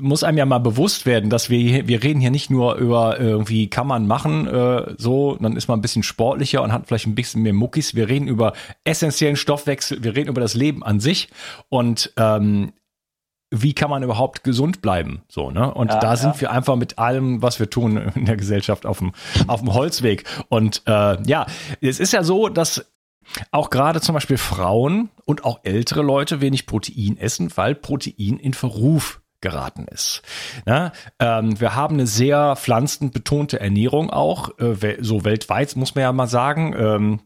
A: muss einem ja mal bewusst werden, dass wir wir reden hier nicht nur über irgendwie kann man machen äh, so, dann ist man ein bisschen sportlicher und hat vielleicht ein bisschen mehr Muckis. Wir reden über essentiellen Stoffwechsel, wir reden über das Leben an sich und ähm, wie kann man überhaupt gesund bleiben? So, ne? Und ja, da sind ja. wir einfach mit allem, was wir tun in der Gesellschaft auf dem, auf dem Holzweg. Und äh, ja, es ist ja so, dass auch gerade zum Beispiel Frauen und auch ältere Leute wenig Protein essen, weil Protein in Verruf geraten ist. Ja, ähm, wir haben eine sehr pflanzenbetonte Ernährung auch, äh, so weltweit muss man ja mal sagen. Ähm,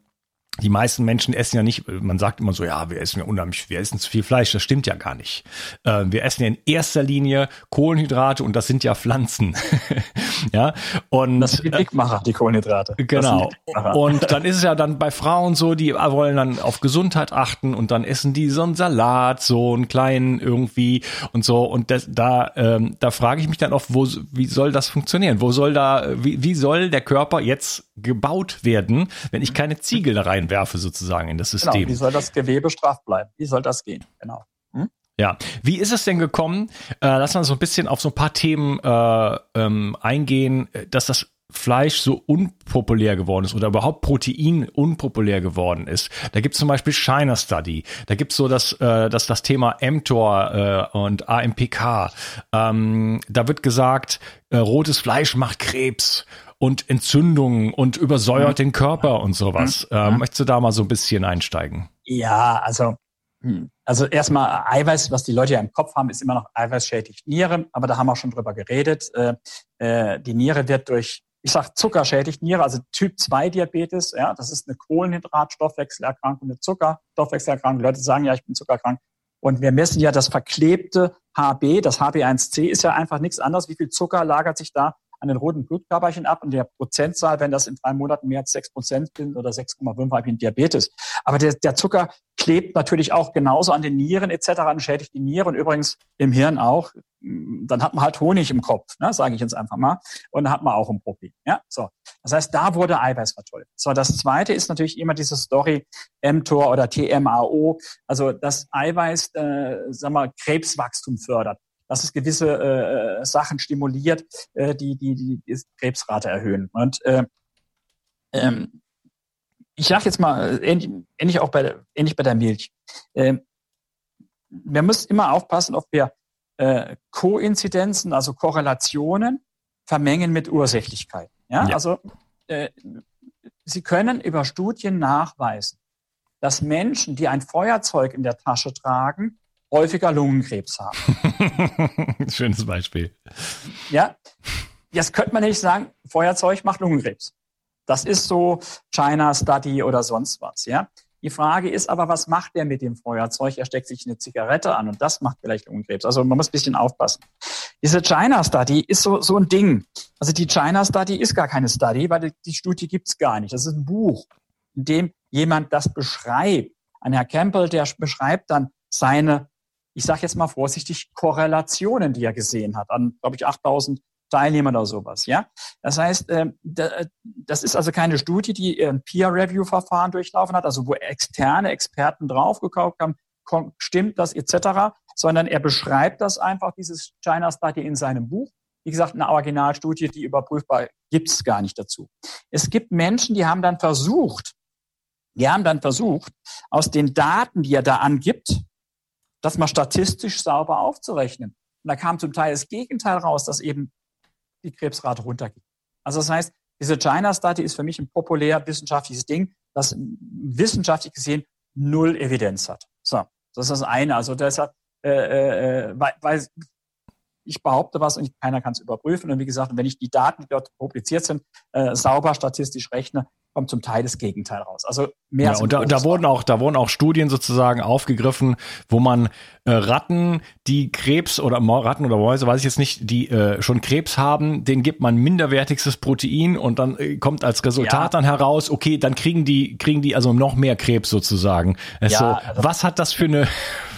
A: die meisten Menschen essen ja nicht, man sagt immer so, ja, wir essen ja unheimlich, wir essen zu viel Fleisch, das stimmt ja gar nicht. Äh, wir essen ja in erster Linie Kohlenhydrate und das sind ja Pflanzen. ja, und.
B: Das sind die Dickmacher, die Kohlenhydrate.
A: Genau. Die und dann ist es ja dann bei Frauen so, die wollen dann auf Gesundheit achten und dann essen die so einen Salat, so einen kleinen irgendwie und so. Und das, da, ähm, da frage ich mich dann oft, wo, wie soll das funktionieren? Wo soll da, wie, wie soll der Körper jetzt gebaut werden, wenn ich keine Ziegel da reinwerfe sozusagen in das System.
B: Genau, wie soll das Gewebe straff bleiben? Wie soll das gehen? Genau. Hm?
A: Ja, wie ist es denn gekommen? Äh, lass mal so ein bisschen auf so ein paar Themen äh, ähm, eingehen, dass das Fleisch so unpopulär geworden ist oder überhaupt Protein unpopulär geworden ist. Da gibt es zum Beispiel China Study. Da gibt es so das, äh, das, das Thema mTOR äh, und AMPK. Ähm, da wird gesagt, äh, rotes Fleisch macht Krebs und Entzündungen und übersäuert mhm. den Körper und sowas. Mhm. Ähm, möchtest du da mal so ein bisschen einsteigen?
B: Ja, also hm, also erstmal Eiweiß, was die Leute ja im Kopf haben, ist immer noch Eiweiß schädigt Niere, aber da haben wir schon drüber geredet. Äh, äh, die Niere wird durch, ich sag Zucker schädigt Niere, also Typ 2 Diabetes, ja, das ist eine Kohlenhydratstoffwechselerkrankung, eine Zuckerstoffwechselerkrankung. Die Leute sagen ja, ich bin zuckerkrank. Und wir messen ja das verklebte HB, das HB1C ist ja einfach nichts anderes. Wie viel Zucker lagert sich da an den roten Blutkörperchen ab und der Prozentzahl, wenn das in drei Monaten mehr als sechs Prozent sind oder 6,5, habe ich Diabetes. Aber der, der Zucker klebt natürlich auch genauso an den Nieren etc. und schädigt die Niere und übrigens im Hirn auch. Dann hat man halt Honig im Kopf, ne, sage ich jetzt einfach mal. Und dann hat man auch ein Problem. Ja, so. Das heißt, da wurde Eiweiß verteufelt. So, das zweite ist natürlich immer diese Story mTOR oder TMAO, also das Eiweiß, äh, sag mal, Krebswachstum fördert dass es gewisse äh, äh, Sachen stimuliert, äh, die, die, die die Krebsrate erhöhen. Und äh, ähm, ich sage jetzt mal, äh, ähnlich, ähnlich auch bei der, ähnlich bei der Milch. Äh, wir müssen immer aufpassen, ob wir äh, Koinzidenzen, also Korrelationen, vermengen mit Ursächlichkeiten. Ja, ja. also äh, Sie können über Studien nachweisen, dass Menschen, die ein Feuerzeug in der Tasche tragen, häufiger Lungenkrebs haben.
A: Schönes Beispiel.
B: Ja, jetzt könnte man nicht sagen, Feuerzeug macht Lungenkrebs. Das ist so China Study oder sonst was, ja. Die Frage ist aber, was macht der mit dem Feuerzeug? Er steckt sich eine Zigarette an und das macht vielleicht Lungenkrebs. Also man muss ein bisschen aufpassen. Diese China Study ist so, so ein Ding. Also die China Study ist gar keine Study, weil die Studie gibt's gar nicht. Das ist ein Buch, in dem jemand das beschreibt. Ein Herr Campbell, der beschreibt dann seine ich sage jetzt mal vorsichtig, Korrelationen, die er gesehen hat, an, glaube ich, 8000 Teilnehmer oder sowas. Ja, Das heißt, äh, das ist also keine Studie, die ein Peer-Review-Verfahren durchlaufen hat, also wo externe Experten draufgekauft haben, stimmt das etc., sondern er beschreibt das einfach, dieses China Study in seinem Buch. Wie gesagt, eine Originalstudie, die überprüfbar gibt es gar nicht dazu. Es gibt Menschen, die haben dann versucht, die haben dann versucht, aus den Daten, die er da angibt, das mal statistisch sauber aufzurechnen. Und da kam zum Teil das Gegenteil raus, dass eben die Krebsrate runtergeht. Also das heißt, diese China Study ist für mich ein populär wissenschaftliches Ding, das wissenschaftlich gesehen null Evidenz hat. So, das ist das eine. Also deshalb, äh, äh, weil, weil ich behaupte was und keiner kann es überprüfen. Und wie gesagt, wenn ich die Daten, die dort publiziert sind, äh, sauber statistisch rechne, kommt zum Teil das Gegenteil raus. Also mehr.
A: Ja, und da, da wurden auch, da wurden auch Studien sozusagen aufgegriffen, wo man äh, Ratten, die Krebs oder Ratten oder Mäuse, weiß ich jetzt nicht, die äh, schon Krebs haben, denen gibt man minderwertigstes Protein und dann äh, kommt als Resultat ja. dann heraus, okay, dann kriegen die, kriegen die also noch mehr Krebs sozusagen. Ja, so, also, was hat das für eine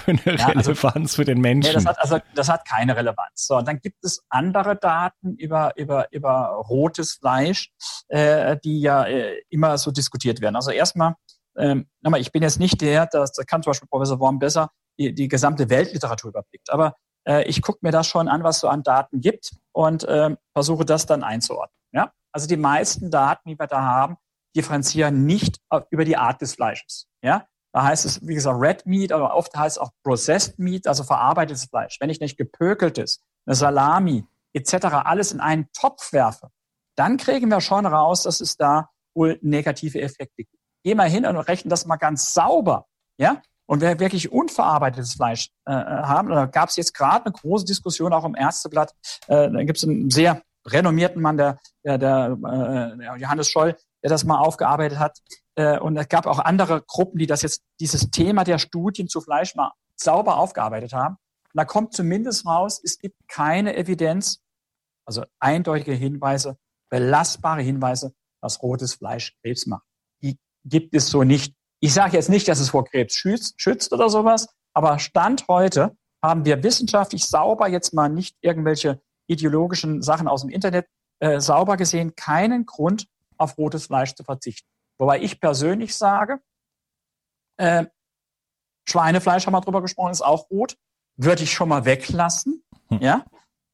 A: für eine ja, also, Relevanz für den Menschen? Nee,
B: das hat, also das hat keine Relevanz. So, und dann gibt es andere Daten über, über, über rotes Fleisch, äh, die ja äh, immer so diskutiert werden. Also erstmal, ähm, ich bin jetzt nicht der, das, da kann zum Beispiel Professor Worm besser die, die gesamte Weltliteratur überblickt, aber äh, ich gucke mir das schon an, was so an Daten gibt und äh, versuche das dann einzuordnen. Ja? Also die meisten Daten, die wir da haben, differenzieren nicht über die Art des Fleisches. Ja? Da heißt es, wie gesagt, Red Meat, aber oft heißt es auch Processed Meat, also verarbeitetes Fleisch. Wenn ich nicht gepökeltes, eine Salami etc. alles in einen Topf werfe, dann kriegen wir schon raus, dass es da wohl negative Effekte gibt. Gehen wir hin und rechnen das mal ganz sauber, ja? Und wer wirklich unverarbeitetes Fleisch äh, äh haben, da gab es jetzt gerade eine große Diskussion auch im Ärzteblatt. Äh, da gibt es einen sehr renommierten Mann, der, der, der äh, Johannes Scholl, der das mal aufgearbeitet hat. Äh, und es gab auch andere Gruppen, die das jetzt, dieses Thema der Studien zu Fleisch mal sauber aufgearbeitet haben. Und da kommt zumindest raus, es gibt keine Evidenz, also eindeutige Hinweise, belastbare Hinweise, dass rotes Fleisch Krebs macht. Die gibt es so nicht. Ich sage jetzt nicht, dass es vor Krebs schützt, schützt oder sowas, aber Stand heute haben wir wissenschaftlich sauber jetzt mal nicht irgendwelche ideologischen Sachen aus dem Internet äh, sauber gesehen keinen Grund, auf rotes Fleisch zu verzichten. Wobei ich persönlich sage, äh, Schweinefleisch haben wir drüber gesprochen, ist auch rot, würde ich schon mal weglassen, hm. ja.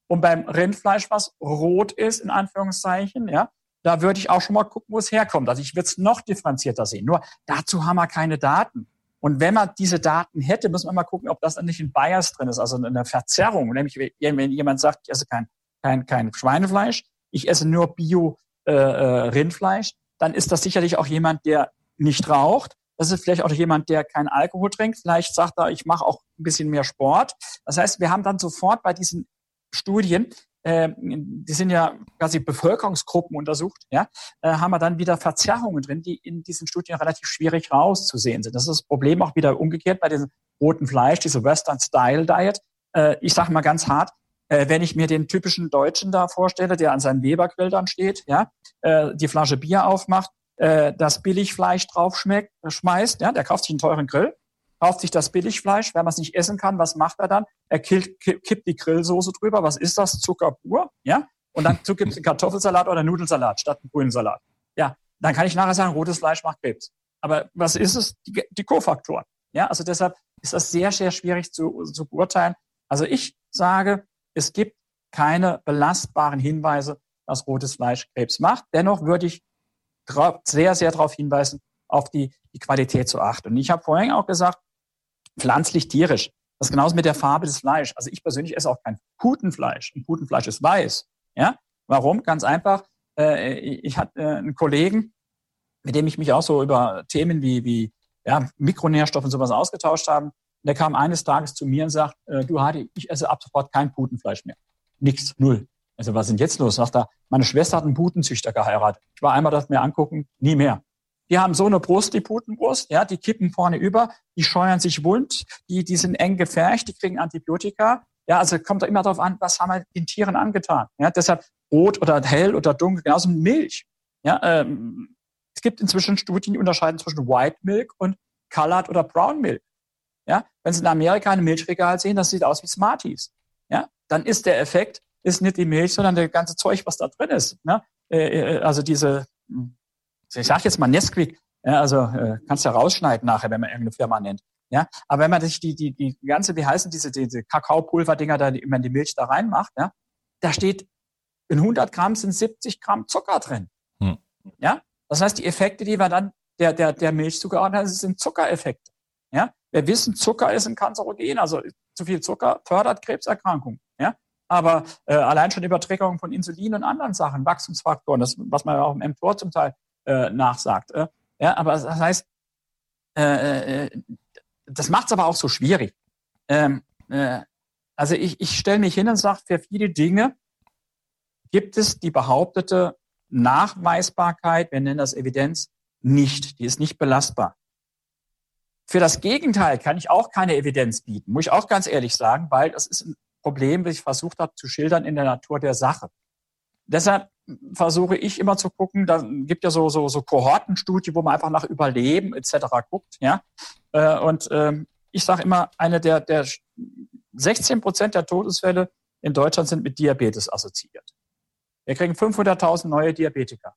B: Und beim Rindfleisch, was rot ist, in Anführungszeichen, ja, da würde ich auch schon mal gucken, wo es herkommt. Also ich würde es noch differenzierter sehen. Nur dazu haben wir keine Daten. Und wenn man diese Daten hätte, muss man mal gucken, ob das dann nicht ein Bias drin ist, also eine Verzerrung. Nämlich, wenn jemand sagt, ich esse kein, kein, kein Schweinefleisch, ich esse nur Bio-Rindfleisch, äh, äh dann ist das sicherlich auch jemand, der nicht raucht. Das ist vielleicht auch jemand, der keinen Alkohol trinkt. Vielleicht sagt er, ich mache auch ein bisschen mehr Sport. Das heißt, wir haben dann sofort bei diesen Studien, äh, die sind ja quasi Bevölkerungsgruppen untersucht, ja, äh, haben wir dann wieder Verzerrungen drin, die in diesen Studien relativ schwierig rauszusehen sind. Das ist das Problem auch wieder umgekehrt bei diesem roten Fleisch, diese Western Style Diet. Äh, ich sage mal ganz hart, äh, wenn ich mir den typischen Deutschen da vorstelle, der an seinem Webergrill dann steht, ja, äh, die Flasche Bier aufmacht, äh, das Billigfleisch drauf schmeckt, äh, schmeißt, ja, der kauft sich einen teuren Grill, kauft sich das Billigfleisch, wenn man es nicht essen kann, was macht er dann? Er killt, kippt die Grillsoße drüber, was ist das? Zucker pur, ja, und dann gibt es einen Kartoffelsalat oder Nudelsalat statt einen grünen Salat. Ja, dann kann ich nachher sagen, rotes Fleisch macht Krebs. Aber was ist es? Die, die Kofaktoren. Ja, also deshalb ist das sehr, sehr schwierig zu, zu beurteilen. Also ich sage, es gibt keine belastbaren Hinweise, dass rotes Fleisch Krebs macht. Dennoch würde ich sehr, sehr darauf hinweisen, auf die, die Qualität zu achten. Und ich habe vorhin auch gesagt, pflanzlich-tierisch. Das ist genauso mit der Farbe des Fleisch. Also ich persönlich esse auch kein Putenfleisch. Und Putenfleisch ist weiß. Ja? Warum? Ganz einfach. Äh, ich hatte äh, einen Kollegen, mit dem ich mich auch so über Themen wie, wie ja, Mikronährstoffe und sowas ausgetauscht habe. Und der kam eines Tages zu mir und sagt, äh, du Hadi, ich esse ab sofort kein Putenfleisch mehr. Nix, null. Also was ist denn jetzt los? Sagt er, meine Schwester hat einen Putenzüchter geheiratet. Ich war einmal das mir angucken, nie mehr. Die haben so eine Brust, die Putenbrust, ja, die kippen vorne über, die scheuern sich wund, die, die sind eng gefärcht, die kriegen Antibiotika. Ja, also kommt da immer darauf an, was haben wir den Tieren angetan. Ja, deshalb rot oder hell oder dunkel, genauso Milch. Ja, ähm, es gibt inzwischen Studien, die unterscheiden zwischen White Milk und Colored oder Brown Milk. Ja, wenn Sie in Amerika ein Milchregal sehen, das sieht aus wie Smarties. Ja, dann ist der Effekt, ist nicht die Milch, sondern der ganze Zeug, was da drin ist. Ne? Äh, also diese, hm, ich sage jetzt mal Nesquik, ja, also äh, kannst ja rausschneiden nachher, wenn man irgendeine Firma nennt. Ja, aber wenn man sich die, die, die ganze, wie heißen diese, diese Kakaopulverdinger da, wenn man die Milch da reinmacht, ja, da steht, in 100 Gramm sind 70 Gramm Zucker drin. Hm. Ja, das heißt, die Effekte, die wir dann der, der, der Milch zugeordnet haben, sind Zuckereffekte. Ja, wir wissen, Zucker ist ein Kanzerogen, also zu viel Zucker fördert Krebserkrankungen. Ja? Aber äh, allein schon Übertragung von Insulin und anderen Sachen, Wachstumsfaktoren, das, was man auch im mTOR zum Teil äh, nachsagt. Äh, ja, aber das heißt, äh, äh, das macht es aber auch so schwierig. Ähm, äh, Also ich, ich stelle mich hin und sage, für viele Dinge gibt es die behauptete Nachweisbarkeit, wir nennen das Evidenz, nicht. Die ist nicht belastbar. Für das Gegenteil kann ich auch keine Evidenz bieten, muss ich auch ganz ehrlich sagen, weil das ist ein Problem, das ich versucht habe zu schildern in der Natur der Sache. Deshalb versuche ich immer zu gucken, da gibt ja so, so, so Kohortenstudie, wo man einfach nach Überleben etc. guckt. Ja? Äh, und ähm, ich sage immer, eine der, der 16 Prozent der Todesfälle in Deutschland sind mit Diabetes assoziiert. Wir kriegen 500.000 neue Diabetiker.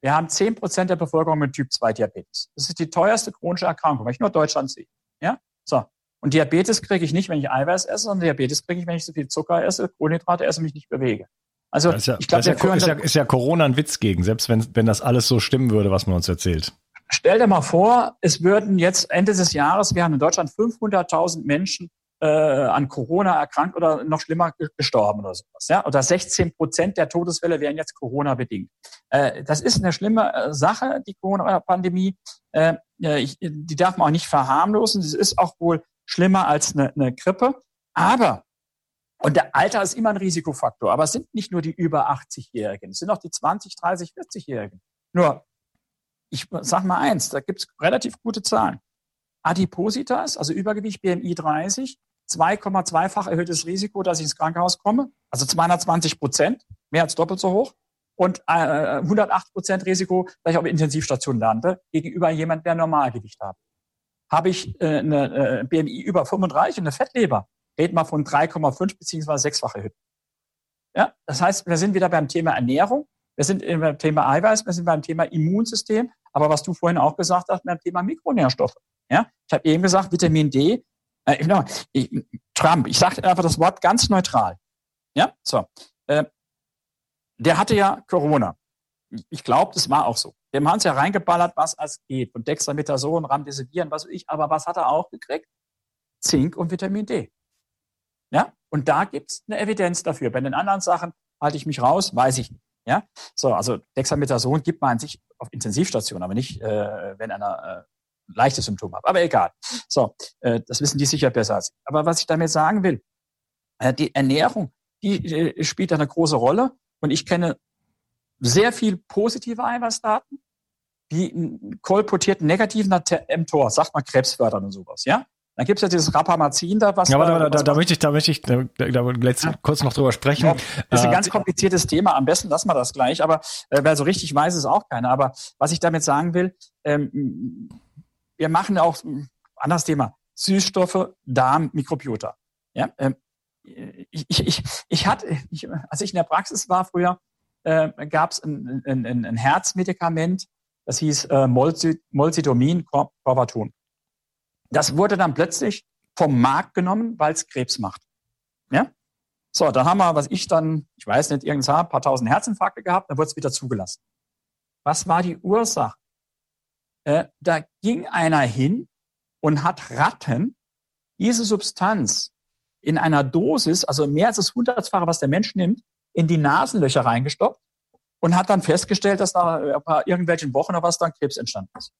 B: Wir haben 10 Prozent der Bevölkerung mit Typ 2 Diabetes. Das ist die teuerste chronische Erkrankung, wenn ich nur Deutschland sehe. Ja? So. Und Diabetes kriege ich nicht, wenn ich Eiweiß esse, sondern Diabetes kriege ich, wenn ich so viel Zucker esse, Kohlenhydrate esse und mich nicht bewege.
A: Also ist ja, ich glaube, ja, ist, ja, ist ja Corona ein Witz gegen, selbst wenn, wenn das alles so stimmen würde, was man uns erzählt.
B: Stell dir mal vor, es würden jetzt Ende des Jahres, wir haben in Deutschland 500.000 Menschen äh, an Corona erkrankt oder noch schlimmer gestorben oder sowas. Ja? Oder 16 Prozent der Todesfälle wären jetzt Corona-bedingt. Äh, das ist eine schlimme äh, Sache, die Corona-Pandemie. Äh, ich, die darf man auch nicht verharmlosen. Sie ist auch wohl schlimmer als eine, eine Grippe. Aber und der Alter ist immer ein Risikofaktor. Aber es sind nicht nur die über 80-Jährigen, es sind auch die 20, 30, 40-Jährigen. Nur, ich sag mal eins, da gibt's relativ gute Zahlen. Adipositas, also Übergewicht BMI 30, 2,2-fach erhöhtes Risiko, dass ich ins Krankenhaus komme, also 220 Prozent, mehr als doppelt so hoch. Und äh, 108 Prozent Risiko, dass ich auf Intensivstation lande, gegenüber jemand, der Normalgewicht hat. Habe ich äh, eine äh, BMI über 35 und eine Fettleber, reden wir von 3,5 beziehungsweise sechsfache Hütten. Ja, das heißt, wir sind wieder beim Thema Ernährung, wir sind beim Thema Eiweiß, wir sind beim Thema Immunsystem, aber was du vorhin auch gesagt hast, beim Thema Mikronährstoffe. Ja, ich habe eben gesagt, Vitamin D. Äh, ich, Trump, ich sage einfach das Wort ganz neutral. Ja, so. Äh, der hatte ja Corona. Ich glaube, das war auch so. Dem haben sie ja reingeballert, was es geht. Und Dexamethason, Remdesivir, was weiß ich. Aber was hat er auch gekriegt? Zink und Vitamin D. Ja? Und da gibt's eine Evidenz dafür. Bei den anderen Sachen halte ich mich raus, weiß ich nicht. Ja? So, also Dexamethason gibt man an sich auf Intensivstation, aber nicht, äh, wenn einer äh, leichte Symptome hat. Aber egal. So, äh, das wissen die sicher besser als ich. Aber was ich damit sagen will, äh, die Ernährung, die äh, spielt eine große Rolle. Und ich kenne sehr viel positive Eiweißdaten, die kolportierten negativen mTOR, sagt man krebsfördern und sowas, ja. Dann gibt es ja dieses Rapamazin da, was.
A: Ja, aber da, da, da, da möchte ich, da möchte ich da, da, letzt, ja. kurz noch drüber sprechen. Ja,
B: das ist ein äh, ganz kompliziertes Thema. Am besten lassen wir das gleich, aber äh, weil so richtig weiß es auch keiner. Aber was ich damit sagen will, ähm, wir machen auch anderes Thema. Süßstoffe, Darm, Mikrobiota. Ja, ähm, ich, ich, ich, ich hatte, ich, als ich in der Praxis war früher, äh, gab es ein, ein, ein, Herzmedikament, das hieß äh, Molsidomin Corvatun. Das wurde dann plötzlich vom Markt genommen, weil es Krebs macht. Ja? So, dann haben wir, was ich dann, ich weiß nicht, irgendwas ein paar tausend Herzinfarkte gehabt, dann wurde es wieder zugelassen. Was war die Ursache? Äh, da ging einer hin und hat Ratten diese Substanz in einer Dosis, also mehr als das hundertfache, was der Mensch nimmt, in die Nasenlöcher reingestoppt und hat dann festgestellt, dass nach irgendwelchen Wochen oder was dann Krebs entstanden ist.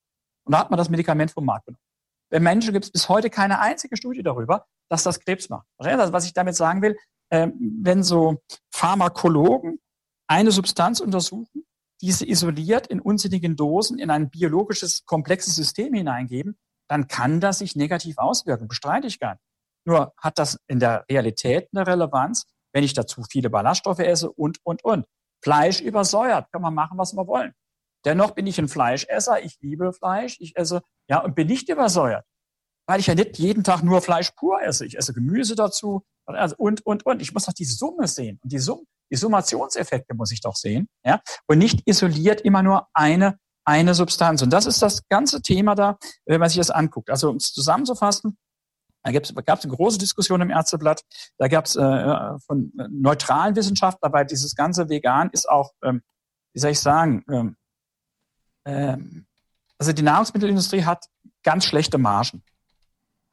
B: Und da hat man das Medikament vom Markt genommen. Bei Menschen gibt es bis heute keine einzige Studie darüber, dass das Krebs macht. Was ich damit sagen will, äh, wenn so Pharmakologen eine Substanz untersuchen, diese isoliert in unsinnigen Dosen in ein biologisches, komplexes System hineingeben, dann kann das sich negativ auswirken. Bestreite ich gar nicht. Nur hat das in der Realität eine Relevanz, wenn ich dazu viele Ballaststoffe esse und, und, und. Fleisch übersäuert, kann man machen, was wir wollen. Dennoch bin ich ein Fleischesser, ich liebe Fleisch, ich esse, ja, und bin nicht übersäuert. Weil ich ja nicht jeden Tag nur Fleisch pur esse. Ich esse Gemüse dazu also und, und, und. Ich muss doch die Summe sehen. Und die Summe, die Summationseffekte muss ich doch sehen, ja. Und nicht isoliert immer nur eine, eine Substanz. Und das ist das ganze Thema da, wenn man sich das anguckt. Also, um es zusammenzufassen, da gab es eine große Diskussion im Ärzteblatt. Da gab es äh, von neutralen Wissenschaftlern, weil dieses ganze Vegan ist auch, ähm, wie soll ich sagen, ähm, ähm, also die Nahrungsmittelindustrie hat ganz schlechte Margen.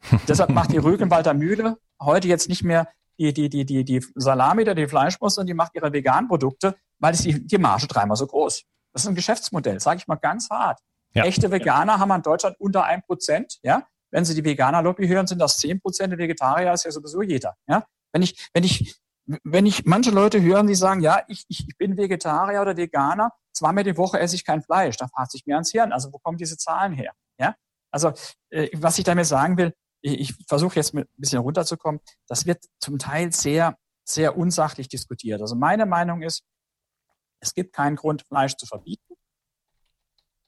B: Deshalb macht die Rügenwalder Mühle heute jetzt nicht mehr die, die, die, die, die Salami oder die Fleischwurst, sondern die macht ihre veganen Produkte, weil ist die, die Marge dreimal so groß. Das ist ein Geschäftsmodell, sage ich mal ganz hart. Ja. Echte Veganer haben in Deutschland unter ein Prozent, ja. Wenn Sie die Veganer-Lobby hören, sind das zehn Prozent, der Vegetarier ist ja sowieso jeder, ja. Wenn ich, wenn ich, wenn ich manche Leute hören, die sagen, ja, ich, ich, ich bin Vegetarier oder Veganer, zweimal die Woche esse ich kein Fleisch, da fasst ich mir ans Hirn. Also wo kommen diese Zahlen her? Ja, also äh, was ich damit sagen will, ich, ich versuche jetzt ein bisschen runterzukommen. Das wird zum Teil sehr, sehr unsachlich diskutiert. Also meine Meinung ist, es gibt keinen Grund, Fleisch zu verbieten.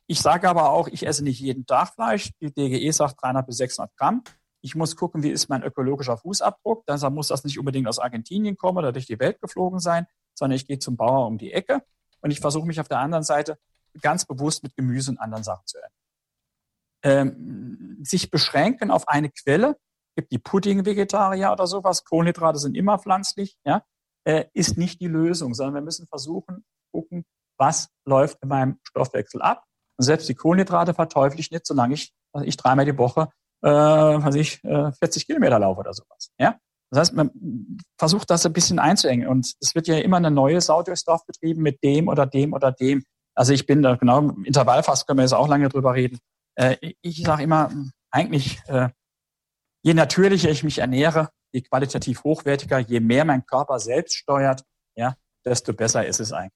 B: Ich sage aber auch, ich esse nicht jeden Tag Fleisch. Die DGE sagt 300 bis 600 Gramm. Ich muss gucken, wie ist mein ökologischer Fußabdruck. Deshalb muss das nicht unbedingt aus Argentinien kommen oder durch die Welt geflogen sein, sondern ich gehe zum Bauer um die Ecke und ich versuche mich auf der anderen Seite ganz bewusst mit Gemüse und anderen Sachen zu ernähren. Ähm, sich beschränken auf eine Quelle, gibt die Pudding-Vegetarier oder sowas, Kohlenhydrate sind immer pflanzlich, ja, äh, ist nicht die Lösung, sondern wir müssen versuchen, gucken, was läuft in meinem Stoffwechsel ab und selbst die Kohlenhydrate verteufel ich nicht, solange ich, also ich dreimal die Woche, äh, was ich, äh, 40 Kilometer laufe oder sowas. Ja? Das heißt, man versucht das ein bisschen einzuengen. Und es wird ja immer eine neue Sau durchs Dorf betrieben mit dem oder dem oder dem. Also ich bin da genau im Intervallfass können wir jetzt auch lange drüber reden. Äh, ich sage immer, eigentlich, äh, je natürlicher ich mich ernähre, je qualitativ hochwertiger, je mehr mein Körper selbst steuert, ja, desto besser ist es eigentlich.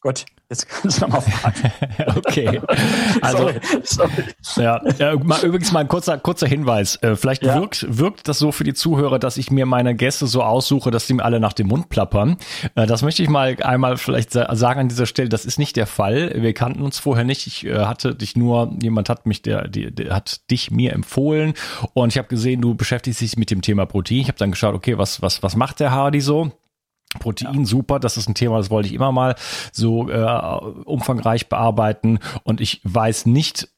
B: Gut, jetzt kannst du nochmal fragen.
A: okay. Also, sorry, sorry. Ja, ja, mal, übrigens mal ein kurzer, kurzer Hinweis. Äh, vielleicht ja. wirkt, wirkt das so für die Zuhörer, dass ich mir meine Gäste so aussuche, dass die mir alle nach dem Mund plappern. Äh, das möchte ich mal einmal vielleicht sagen an dieser Stelle. Das ist nicht der Fall. Wir kannten uns vorher nicht. Ich äh, hatte dich nur, jemand hat mich, der, der, der hat dich mir empfohlen und ich habe gesehen, du beschäftigst dich mit dem Thema Protein. Ich habe dann geschaut, okay, was, was, was macht der Hardy so? Protein ja. super, das ist ein Thema, das wollte ich immer mal so äh, umfangreich bearbeiten und ich weiß nicht,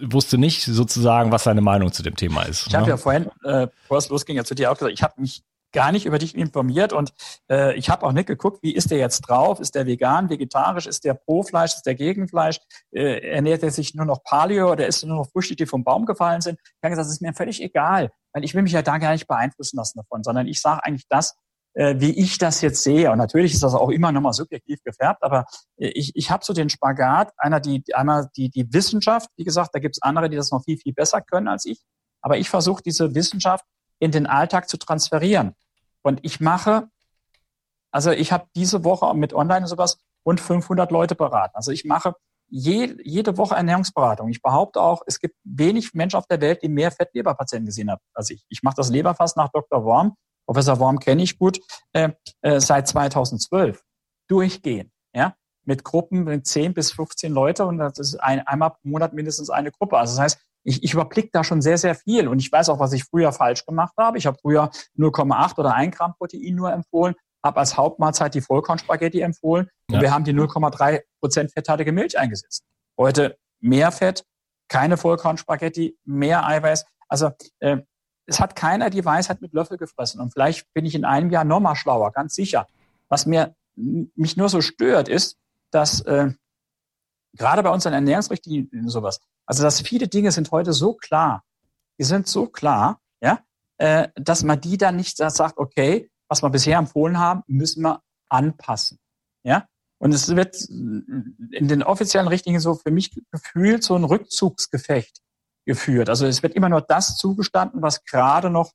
A: wusste nicht sozusagen, was seine Meinung zu dem Thema ist.
B: Ich ne? habe ja vorhin, äh, bevor es losging, ja zu dir auch gesagt, ich habe mich gar nicht über dich informiert und äh, ich habe auch nicht geguckt, wie ist der jetzt drauf? Ist der vegan, vegetarisch? Ist der pro Fleisch? Ist der gegen Fleisch? Äh, ernährt er sich nur noch Paleo oder isst er nur noch Früchte, die vom Baum gefallen sind? Ich habe gesagt, das ist mir völlig egal, weil ich will mich ja da gar nicht beeinflussen lassen davon, sondern ich sage eigentlich das, äh, wie ich das jetzt sehe. Und natürlich ist das auch immer nochmal subjektiv gefärbt, aber äh, ich, ich habe so den Spagat, einer die, einmal die, die Wissenschaft, wie gesagt, da gibt's andere, die das noch viel, viel besser können als ich. Aber ich versuche diese Wissenschaft in den Alltag zu transferieren. Und ich mache, also ich habe diese Woche mit Online und sowas rund 500 Leute beraten. Also ich mache je, jede Woche Ernährungsberatung. Ich behaupte auch, es gibt wenig Menschen auf der Welt, die mehr Fettleberpatienten gesehen haben als ich. Ich mache das Leberfass nach Dr. Worm Professor Worm kenne ich gut, äh, äh, seit 2012 durchgehen, ja, mit Gruppen mit 10 bis 15 Leute und das ist ein, einmal pro Monat mindestens eine Gruppe. Also das heißt, ich, ich überblicke da schon sehr, sehr viel und ich weiß auch, was ich früher falsch gemacht habe. Ich habe früher 0,8 oder 1 Gramm Protein nur empfohlen, habe als Hauptmahlzeit die Vollkornspaghetti empfohlen und wir haben die 0,3 Prozent fetthaltige Milch eingesetzt. Heute mehr Fett, keine Vollkornspaghetti, mehr Eiweiß. Also äh, es hat keiner die Weisheit mit Löffel gefressen. Und vielleicht bin ich in einem Jahr nochmal schlauer, ganz sicher. Was mir mich nur so stört, ist, dass äh, gerade bei unseren Ernährungsrichtlinien sowas, also dass viele Dinge sind heute so klar, die sind so klar, ja, äh, dass man die dann nicht sagt, okay, was wir bisher empfohlen haben, müssen wir anpassen, ja. Und es wird in den offiziellen Richtlinien so für mich gefühlt so ein Rückzugsgefecht geführt. Also es wird immer nur das zugestanden, was gerade noch,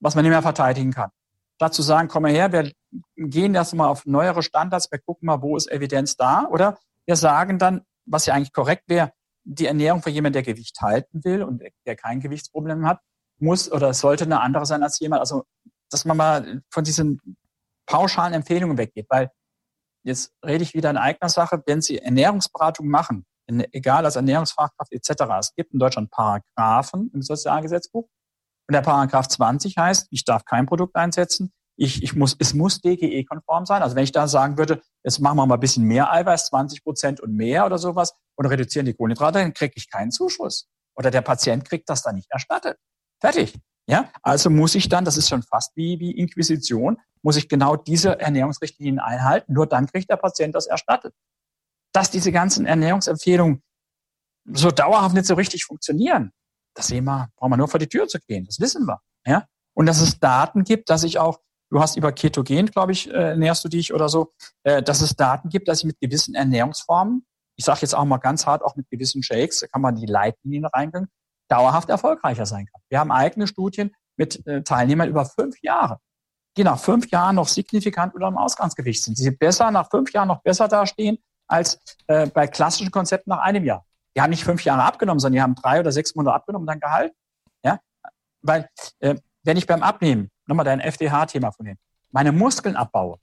B: was man nicht mehr verteidigen kann. Statt zu sagen, komm mal her, wir gehen erst mal auf neuere Standards, wir gucken mal, wo ist Evidenz da, oder wir sagen dann, was ja eigentlich korrekt wäre, die Ernährung für jemanden, der Gewicht halten will und der kein Gewichtsproblem hat, muss oder sollte eine andere sein als jemand. Also, dass man mal von diesen pauschalen Empfehlungen weggeht, weil jetzt rede ich wieder in eigener Sache, wenn Sie Ernährungsberatung machen, egal als Ernährungsfachkraft etc. Es gibt in Deutschland Paragraphen im Sozialgesetzbuch. Und der Paragraph 20 heißt, ich darf kein Produkt einsetzen. Ich, ich muss, es muss DGE-konform sein. Also wenn ich da sagen würde, jetzt machen wir mal ein bisschen mehr Eiweiß, 20 Prozent und mehr oder sowas, und reduzieren die Kohlenhydrate, dann kriege ich keinen Zuschuss. Oder der Patient kriegt das dann nicht erstattet. Fertig. Ja, also muss ich dann, das ist schon fast wie, wie Inquisition, muss ich genau diese Ernährungsrichtlinien einhalten. Nur dann kriegt der Patient das erstattet dass diese ganzen Ernährungsempfehlungen so dauerhaft nicht so richtig funktionieren. Das sehen wir, brauchen wir nur vor die Tür zu gehen. Das wissen wir. Ja? Und dass es Daten gibt, dass ich auch, du hast über Ketogen, glaube ich, äh, ernährst du dich oder so, äh, dass es Daten gibt, dass ich mit gewissen Ernährungsformen, ich sage jetzt auch mal ganz hart, auch mit gewissen Shakes, da kann man die Leitlinien reingehen, dauerhaft erfolgreicher sein kann. Wir haben eigene Studien, mit äh, Teilnehmern über fünf Jahre, die nach fünf Jahren noch signifikant unter dem Ausgangsgewicht sind. Die besser nach fünf Jahren noch besser dastehen als äh, bei klassischen Konzepten nach einem Jahr. Die haben nicht fünf Jahre abgenommen, sondern die haben drei oder sechs Monate abgenommen und dann gehalten. Ja, weil äh, wenn ich beim Abnehmen, nochmal dein FDH-Thema von dem, meine Muskeln abbaue,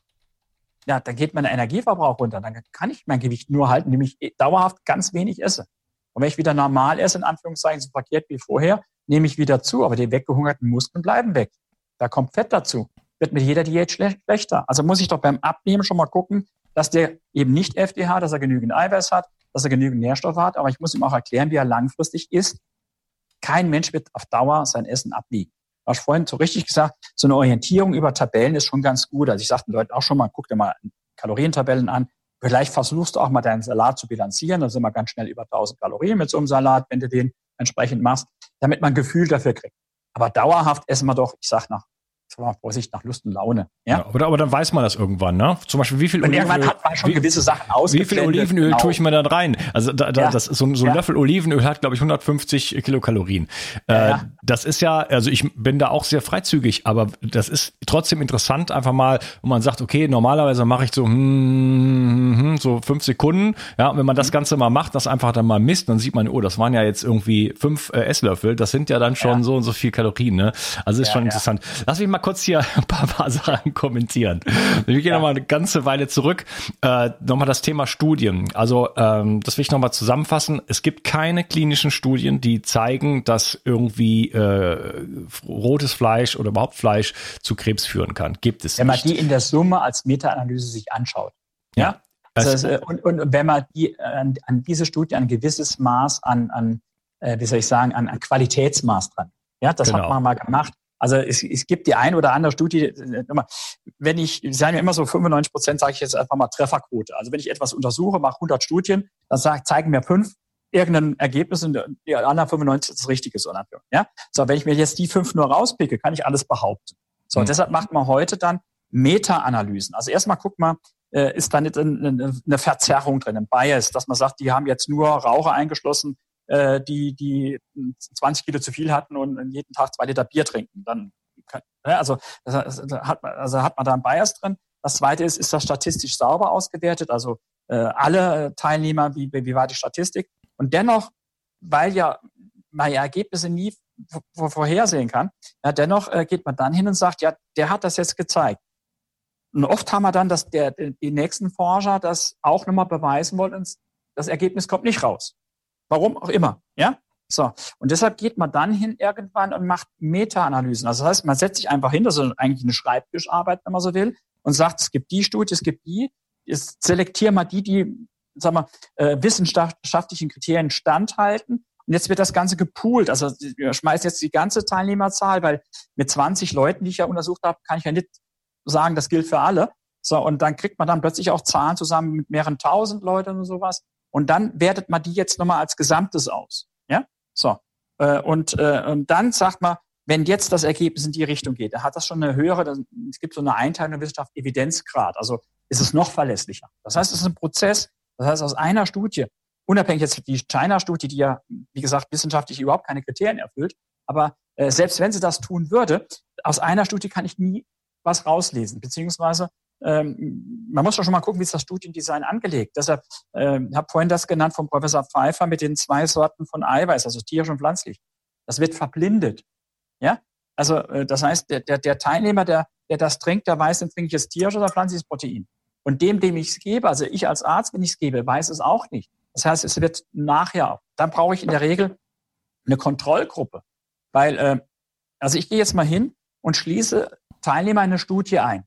B: ja, dann geht mein Energieverbrauch runter. Dann kann ich mein Gewicht nur halten, indem ich dauerhaft ganz wenig esse. Und wenn ich wieder normal esse, in Anführungszeichen, so verkehrt wie vorher, nehme ich wieder zu. Aber die weggehungerten Muskeln bleiben weg. Da kommt Fett dazu. Wird mit jeder Diät schlechter. Also muss ich doch beim Abnehmen schon mal gucken, dass der eben nicht FDH, dass er genügend Eiweiß hat, dass er genügend Nährstoffe hat. Aber ich muss ihm auch erklären, wie er langfristig isst. Kein Mensch wird auf Dauer sein Essen abwiegen hast vorhin so richtig gesagt, so eine Orientierung über Tabellen ist schon ganz gut. Also ich sagte den Leuten auch schon mal, guck dir mal Kalorientabellen an. Vielleicht versuchst du auch mal deinen Salat zu bilanzieren. Da sind wir ganz schnell über 1000 Kalorien mit so einem Salat, wenn du den entsprechend machst, damit man ein Gefühl dafür kriegt. Aber dauerhaft essen wir doch, ich sag nach Vorsicht nach Lust und Laune. Ja? ja
A: aber, aber, dann weiß man das irgendwann, ne? Zum Beispiel, wie viel
B: und Olivenöl, hat man schon wie, gewisse Sachen
A: Wie viel Olivenöl genau. tue ich mir da rein? Also da, da, ja. das, so, so ein ja. Löffel Olivenöl hat, glaube ich, 150 Kilokalorien. Äh, das ist ja, also ich bin da auch sehr freizügig, aber das ist trotzdem interessant, einfach mal, wo man sagt, okay, normalerweise mache ich so, hm, hm, hm, so fünf Sekunden. Ja, und wenn man das mhm. Ganze mal macht, das einfach dann mal misst, dann sieht man, oh, das waren ja jetzt irgendwie fünf äh, Esslöffel. Das sind ja dann schon so und so viel Kalorien, ne? Also ist schon interessant. Lass mich mal kurz hier ein paar, paar Sachen kommentieren. Wir gehen ja. nochmal eine ganze Weile zurück. Äh, nochmal das Thema Studien. Also ähm, das will ich nochmal zusammenfassen. Es gibt keine klinischen Studien, die zeigen, dass irgendwie äh, rotes Fleisch oder überhaupt Fleisch zu Krebs führen kann. Gibt es
B: Wenn nicht. man die in der Summe als Meta-Analyse sich anschaut. Ja. ja? Also, äh, und, und wenn man die, an, an diese Studie ein gewisses Maß an, an äh, wie soll ich sagen, an, an Qualitätsmaß dran. Ja, das genau. hat man mal gemacht. Also es, es gibt die ein oder andere Studie, wenn ich, Sie sagen ja immer so 95 Prozent, sage ich jetzt einfach mal Trefferquote. Also wenn ich etwas untersuche, mache 100 Studien, dann sag, zeigen mir fünf irgendein Ergebnis und die anderen 95 ist das Richtige. So, ja? so, wenn ich mir jetzt die fünf nur rauspicke, kann ich alles behaupten. So, mhm. deshalb macht man heute dann Meta-Analysen. Also erstmal guckt man, äh, ist da nicht eine Verzerrung drin, ein Bias, dass man sagt, die haben jetzt nur Raucher eingeschlossen, äh, die, die 20 Kilo zu viel hatten und jeden Tag zwei Liter Bier trinken. Dann, also, das, hat man, also hat man da einen Bias drin. Das zweite ist, ist das statistisch sauber ausgewertet? Also äh, alle Teilnehmer, wie, wie war die Statistik? Und dennoch, weil ja man ja Ergebnisse nie vorhersehen kann, ja, dennoch äh, geht man dann hin und sagt, ja, der hat das jetzt gezeigt. Und oft haben wir dann, dass der, die nächsten Forscher das auch nochmal beweisen wollen das Ergebnis kommt nicht raus. Warum auch immer. Ja? So. Und deshalb geht man dann hin irgendwann und macht Meta-Analysen. Also das heißt, man setzt sich einfach hin, das ist eigentlich eine Schreibtischarbeit, wenn man so will, und sagt, es gibt die Studie, es gibt die. Jetzt selektieren mal die, die, sagen wir, äh, wissenschaftlichen Kriterien standhalten. Und jetzt wird das Ganze gepoolt. Also wir schmeißen jetzt die ganze Teilnehmerzahl, weil mit 20 Leuten, die ich ja untersucht habe, kann ich ja nicht sagen, das gilt für alle. So, und dann kriegt man dann plötzlich auch Zahlen zusammen mit mehreren tausend Leuten und sowas. Und dann wertet man die jetzt nochmal als Gesamtes aus. Ja, so. Äh, und, äh, und dann sagt man, wenn jetzt das Ergebnis in die Richtung geht, dann hat das schon eine höhere, es gibt so eine Einteilung der Wissenschaft, Evidenzgrad. Also ist es noch verlässlicher. Das heißt, es ist ein Prozess. Das heißt, aus einer Studie, unabhängig jetzt die China-Studie, die ja, wie gesagt, wissenschaftlich überhaupt keine Kriterien erfüllt, aber äh, selbst wenn sie das tun würde, aus einer Studie kann ich nie was rauslesen, beziehungsweise ähm, man muss doch schon mal gucken, wie ist das Studiendesign angelegt. Deshalb ähm, habe vorhin das genannt vom Professor Pfeiffer mit den zwei Sorten von Eiweiß, also tierisch und pflanzlich. Das wird verblindet. Ja, also äh, das heißt, der, der, der Teilnehmer, der, der das trinkt, der weiß, dann trinke ich jetzt tierisches oder pflanzliches Protein. Und dem, dem ich es gebe, also ich als Arzt, wenn ich es gebe, weiß es auch nicht. Das heißt, es wird nachher. Dann brauche ich in der Regel eine Kontrollgruppe, weil äh, also ich gehe jetzt mal hin und schließe Teilnehmer in eine Studie ein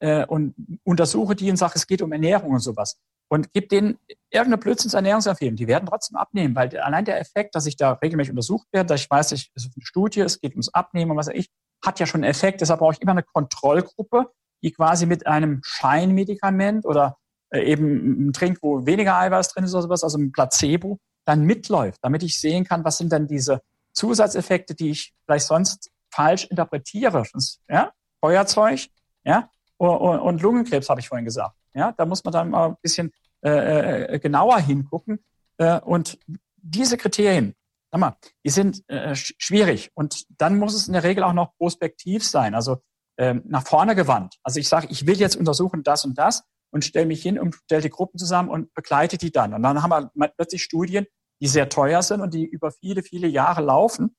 B: äh, und untersuche die und sage, es geht um Ernährung und sowas. Und gebe denen irgendeine Blödsinns Ernährungsempfehlung. Die werden trotzdem abnehmen, weil allein der Effekt, dass ich da regelmäßig untersucht werde, dass ich weiß, es ist eine Studie, es geht ums Abnehmen und was weiß ich, hat ja schon einen Effekt. Deshalb brauche ich immer eine Kontrollgruppe, die quasi mit einem Scheinmedikament oder äh, eben ein Trink, wo weniger Eiweiß drin ist oder sowas, also ein Placebo, dann mitläuft, damit ich sehen kann, was sind denn diese Zusatzeffekte, die ich vielleicht sonst falsch interpretiere. Ja? Feuerzeug, ja, und Lungenkrebs, habe ich vorhin gesagt. Ja, da muss man dann mal ein bisschen äh, äh, genauer hingucken. Äh, und diese Kriterien, sag mal, die sind äh, schwierig. Und dann muss es in der Regel auch noch prospektiv sein, also ähm, nach vorne gewandt. Also ich sage, ich will jetzt untersuchen das und das und stelle mich hin und stelle die Gruppen zusammen und begleite die dann. Und dann haben wir plötzlich Studien, die sehr teuer sind und die über viele, viele Jahre laufen.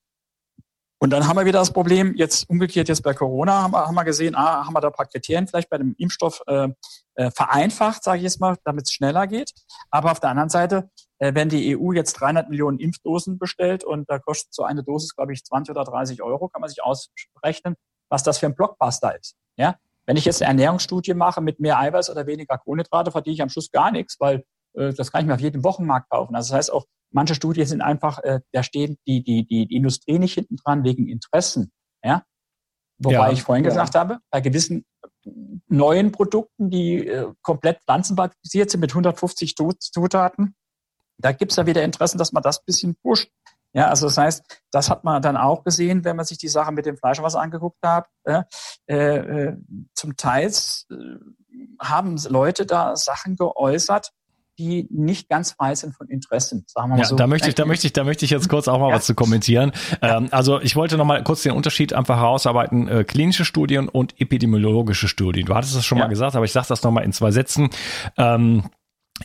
B: Und dann haben wir wieder das Problem, jetzt umgekehrt jetzt bei Corona haben wir, haben wir gesehen, ah, haben wir da ein paar Kriterien vielleicht bei dem Impfstoff äh, äh, vereinfacht, sage ich jetzt mal, damit es schneller geht. Aber auf der anderen Seite, äh, wenn die EU jetzt 300 Millionen Impfdosen bestellt und da kostet so eine Dosis, glaube ich, 20 oder 30 Euro, kann man sich ausrechnen, was das für ein Blockbuster ist. Ja, wenn ich jetzt eine Ernährungsstudie mache mit mehr Eiweiß oder weniger Kohlenhydrate, verdiene ich am Schluss gar nichts, weil äh, das kann ich mir auf jedem Wochenmarkt kaufen. Also das heißt auch, manche Studien sind einfach, äh, da stehen die, die, die, die Industrie nicht hinten dran wegen Interessen. Ja? Wobei ja, ich vorhin ja. gesagt habe, bei gewissen neuen Produkten, die äh, komplett pflanzenbasiert sind mit 150 Zutaten, da gibt's ja wieder Interessen, dass man das bisschen pusht. Ja, also das heißt, das hat man dann auch gesehen, wenn man sich die Sache mit dem Fleischwasser angeguckt hat. Äh, äh, zum Teil äh, haben Leute da Sachen geäußert, die nicht ganz frei sind von Interessen,
A: sagen wir mal ja, so. Da möchte ich, da möchte ich, da möchte ich jetzt kurz auch mal ja. was zu kommentieren. Ja. Ähm, also ich wollte noch mal kurz den Unterschied einfach herausarbeiten: äh, klinische Studien und epidemiologische Studien. Du hattest es schon mal gesagt, aber ich sage das noch mal in zwei Sätzen. Ähm,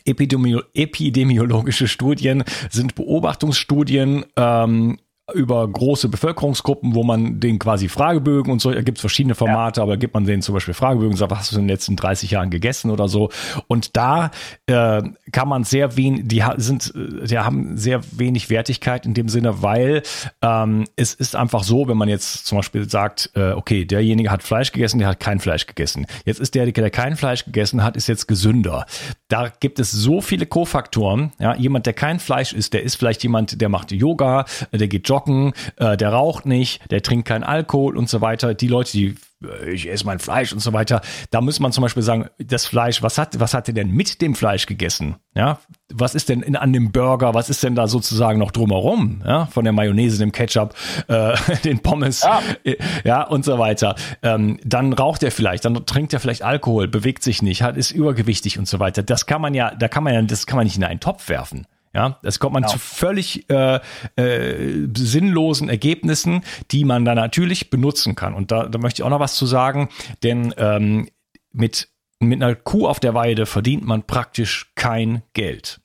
A: epidemiologische Studien sind Beobachtungsstudien ähm, über große Bevölkerungsgruppen, wo man den quasi Fragebögen und so, da gibt es verschiedene Formate, ja. aber gibt man denen zum Beispiel Fragebögen und sagt, was hast du in den letzten 30 Jahren gegessen oder so. Und da äh, kann man sehr wenig, die sind, die haben sehr wenig Wertigkeit in dem Sinne, weil ähm, es ist einfach so, wenn man jetzt zum Beispiel sagt, äh, okay, derjenige hat Fleisch gegessen, der hat kein Fleisch gegessen. Jetzt ist der, der kein Fleisch gegessen hat, ist jetzt gesünder. Da gibt es so viele Kofaktoren. Ja, jemand, der kein Fleisch isst, der ist vielleicht jemand, der macht Yoga, der geht joggen, joggen, äh, der raucht nicht, der trinkt keinen Alkohol und so weiter. Die Leute, die äh, ich esse mein Fleisch und so weiter. Da muss man zum Beispiel sagen, das Fleisch, was hat, was hat er denn mit dem Fleisch gegessen? Ja, was ist denn in, an dem Burger, was ist denn da sozusagen noch drumherum? Ja, von der Mayonnaise, dem Ketchup, äh, den Pommes, ja. Äh, ja, und so weiter. Ähm, dann raucht er vielleicht, dann trinkt er vielleicht Alkohol, bewegt sich nicht, hat, ist übergewichtig und so weiter. Das kann man ja, da kann man ja, das kann man nicht in einen Topf werfen. Ja, das kommt man genau. zu völlig äh, äh, sinnlosen Ergebnissen, die man dann natürlich benutzen kann. Und da, da möchte ich auch noch was zu sagen, denn ähm, mit, mit einer Kuh auf der Weide verdient man praktisch kein Geld.